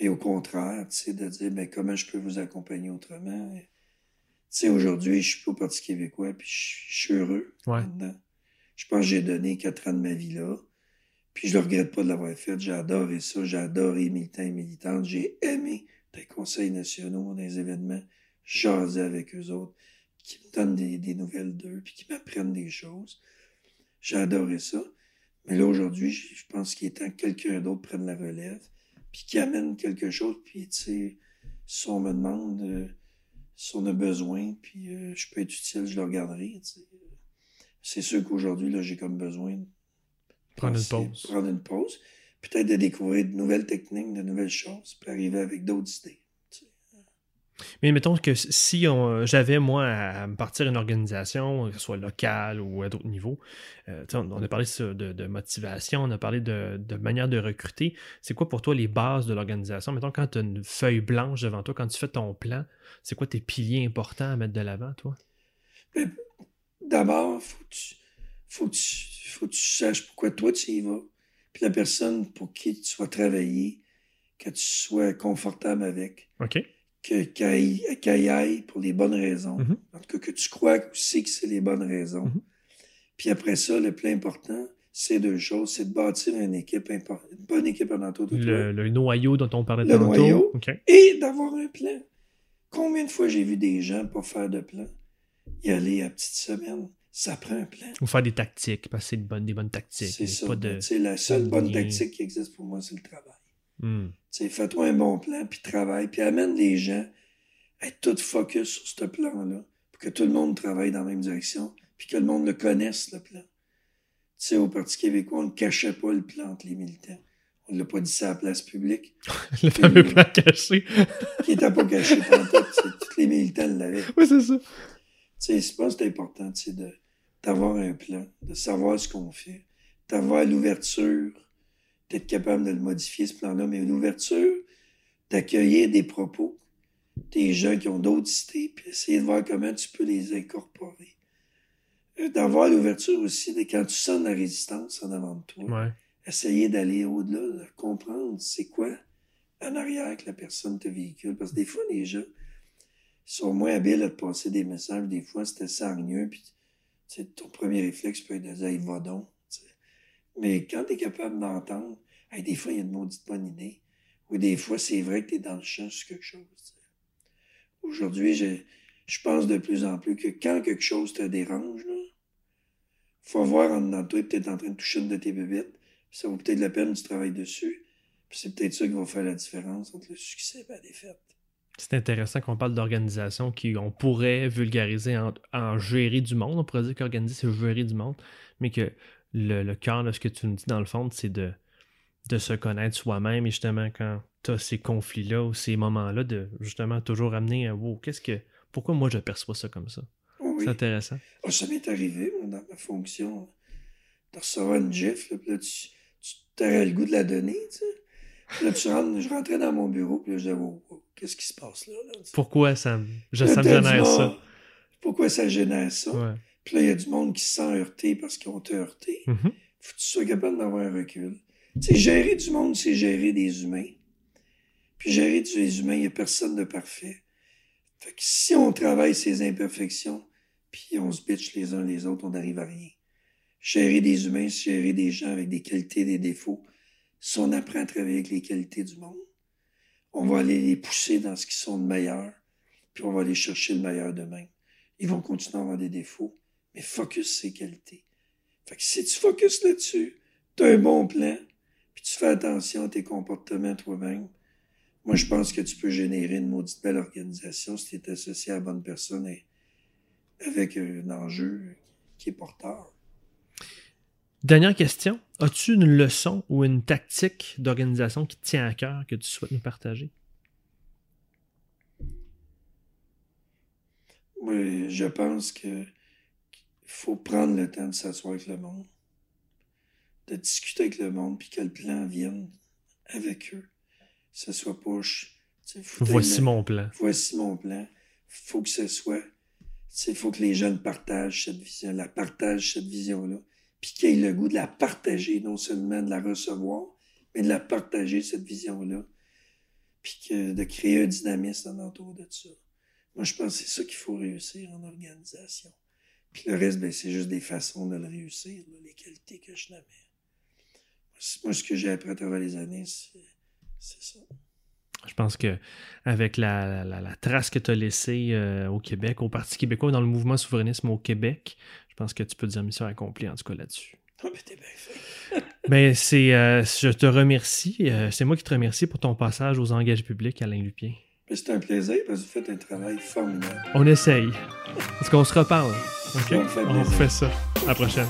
mais au contraire, tu sais, de dire, mais comment je peux vous accompagner autrement? Tu sais, aujourd'hui, je suis pas au Parti québécois, puis je suis heureux ouais. Je pense que j'ai donné quatre ans de ma vie là. Puis je ne regrette pas de l'avoir fait. J'ai adoré ça. J'ai adoré militants et militantes. J'ai aimé des conseils nationaux, des événements, jaser avec eux autres, qui me donnent des, nouvelles d'eux, puis qui m'apprennent des choses. J'ai adoré ça. Mais là, aujourd'hui, je pense qu'il est temps que quelqu'un d'autre prenne la relève, puis qui amène quelque chose. Puis, tu sais, si on me demande, euh, si on a besoin, puis euh, je peux être utile, je le regarderai. C'est sûr qu'aujourd'hui, là, j'ai comme besoin de prendre une pause. Prendre une pause. Peut-être de découvrir de nouvelles techniques, de nouvelles choses, puis arriver avec d'autres idées. Mais mettons que si j'avais, moi, à me partir une organisation, que ce soit locale ou à d'autres niveaux, euh, on a parlé de, motivation, on a parlé de, manière de recruter. C'est quoi pour toi les bases de l'organisation? Mettons, quand tu as une feuille blanche devant toi, quand tu fais ton plan, c'est quoi tes piliers importants à mettre de l'avant, toi? D'abord, faut tu, faut tu, faut tu saches pourquoi toi tu y vas. Puis la personne pour qui tu vas travailler, que tu sois confortable avec. OK. Que, qu'elle, aille pour les bonnes raisons. Mm-hmm. En tout cas, que tu crois aussi que c'est les bonnes raisons. Mm-hmm. Puis après ça, le plus important, c'est deux choses. C'est de bâtir une équipe, une bonne équipe en entour de toi. Le, le noyau dont on parlait Le noyau. Et d'avoir un plan. Combien de fois j'ai vu des gens pas faire de plan? Y aller à petite semaine. Ça prend un plan. Ou faire des tactiques, parce que c'est des bonnes, des bonnes tactiques. C'est ça. Pas de... La seule bonne tactique qui existe pour moi, c'est le travail. Hmm. Fais-toi un bon plan, puis travaille, puis amène les gens à être tout focus sur ce plan-là, pour que tout le monde travaille dans la même direction, puis que le monde le connaisse, le plan. Tu sais, au Parti québécois, on ne cachait pas le plan entre les militants. On ne l'a pas dit ça à la place publique, [laughs] Le fameux plan caché. qui n'était pas caché pendant tout. [laughs] Tous les militants l'avaient. oui, c'est ça. Tu sais, je pense que c'est important, tu sais, d'avoir un plan, de savoir ce qu'on fait, d'avoir l'ouverture, d'être capable de le modifier, ce plan-là, mais l'ouverture, d'accueillir des propos, des gens qui ont d'autres idées, puis essayer de voir comment tu peux les incorporer. Euh, D'avoir l'ouverture aussi, de quand tu sens la résistance en avant de toi, Ouais. essayer d'aller au-delà, de comprendre c'est quoi en arrière que la personne te véhicule. Parce que des fois, les gens sont moins habiles à te passer des messages. Des fois, c'était sargneux, puis ton premier réflexe peut être de dire « Hey, va donc ». Mais quand tu es capable d'entendre, hey, des fois, il y a une maudite bonne idée. Ou des fois, c'est vrai que tu es dans le champ sur quelque chose. Aujourd'hui, je, je pense de plus en plus que quand quelque chose te dérange, là, faut voir en dedans de toi, peut-être en train de toucher une de tes bébites. Ça vaut peut-être la peine du travail dessus. C'est peut-être ça qui va faire la différence entre le succès et la défaite. C'est intéressant qu'on parle d'organisation qui on pourrait vulgariser en, en gérer du monde. On pourrait dire qu'organiser, c'est gérer du monde, mais que le, le cœur de ce que tu nous dis dans le fond, c'est de, de se connaître soi-même et justement quand tu as ces conflits-là ou ces moments-là, de justement toujours amener un wow, qu'est-ce que. Pourquoi moi je perçois ça comme ça? Oh oui. C'est intéressant. Ah, ça m'est arrivé, dans ma fonction, de recevoir une gifle, là, puis là, tu, tu aurais le goût de la donner, tu sais. Puis là, tu rentres, je rentrais dans mon bureau, puis là, je disais, wow, wow, qu'est-ce qui se passe là? là? Pourquoi ça je, Là, ça me génère ça? monde. Pourquoi ça génère ça? Ouais. Puis là, il y a du monde qui se sent heurté parce qu'ils ont été heurtés. Mhm. faut que tu sois capable d'avoir un recul? Tu sais, gérer du monde, c'est gérer des humains. Puis gérer des humains, il n'y a personne de parfait. Fait que si on travaille ces imperfections, puis on se bitch les uns les autres, on n'arrive à rien. Gérer des humains, c'est gérer des gens avec des qualités, des défauts. Si on apprend à travailler avec les qualités du monde, on va aller les pousser dans ce qui sont de meilleur, puis on va aller chercher le meilleur d'eux-mêmes. Ils vont continuer à avoir des défauts, mais focus ces qualités. Fait que si tu focuses là-dessus, tu as un bon plan, puis tu fais attention à tes comportements toi-même, moi, je pense que tu peux générer une maudite belle organisation si tu es associé à la bonne personne et avec un enjeu qui est porteur. Dernière question. As-tu une leçon ou une tactique d'organisation qui te tient à cœur que tu souhaites nous partager? Moi, je pense que qu'il faut prendre le temps de s'asseoir avec le monde, de discuter avec le monde, puis que le plan vienne avec eux. Que ce soit pas... Voici le- mon plan. voici mon plan. Faut que ce soit. Il faut que les jeunes partagent cette vision, la partagent cette vision-là. Puis qu'ils aient le goût de la partager, non seulement de la recevoir, mais de la partager, cette vision-là. Puis que, de créer un dynamisme autour de ça. Moi, je pense que c'est ça qu'il faut réussir en organisation. Puis le reste, ben, c'est juste des façons de le réussir, les qualités que je nommais. Moi, ce que j'ai appris à travers les années, c'est ça. Je pense que avec la trace que tu as laissée euh, au Québec, au Parti québécois, dans le mouvement souverainisme au Québec, je pense que tu peux dire mission accomplie, en tout cas là-dessus. Ah, ben, t'es bien fait. [laughs] [laughs] Ben, c'est, euh, je te remercie. euh, c'est moi qui te remercie pour ton passage aux engagés publics, Alain Lupien. Mais c'est un plaisir parce que vous faites un travail formidable. On essaye. Est-ce qu'on se reparle? OK? On plaisir. refait ça. À la prochaine.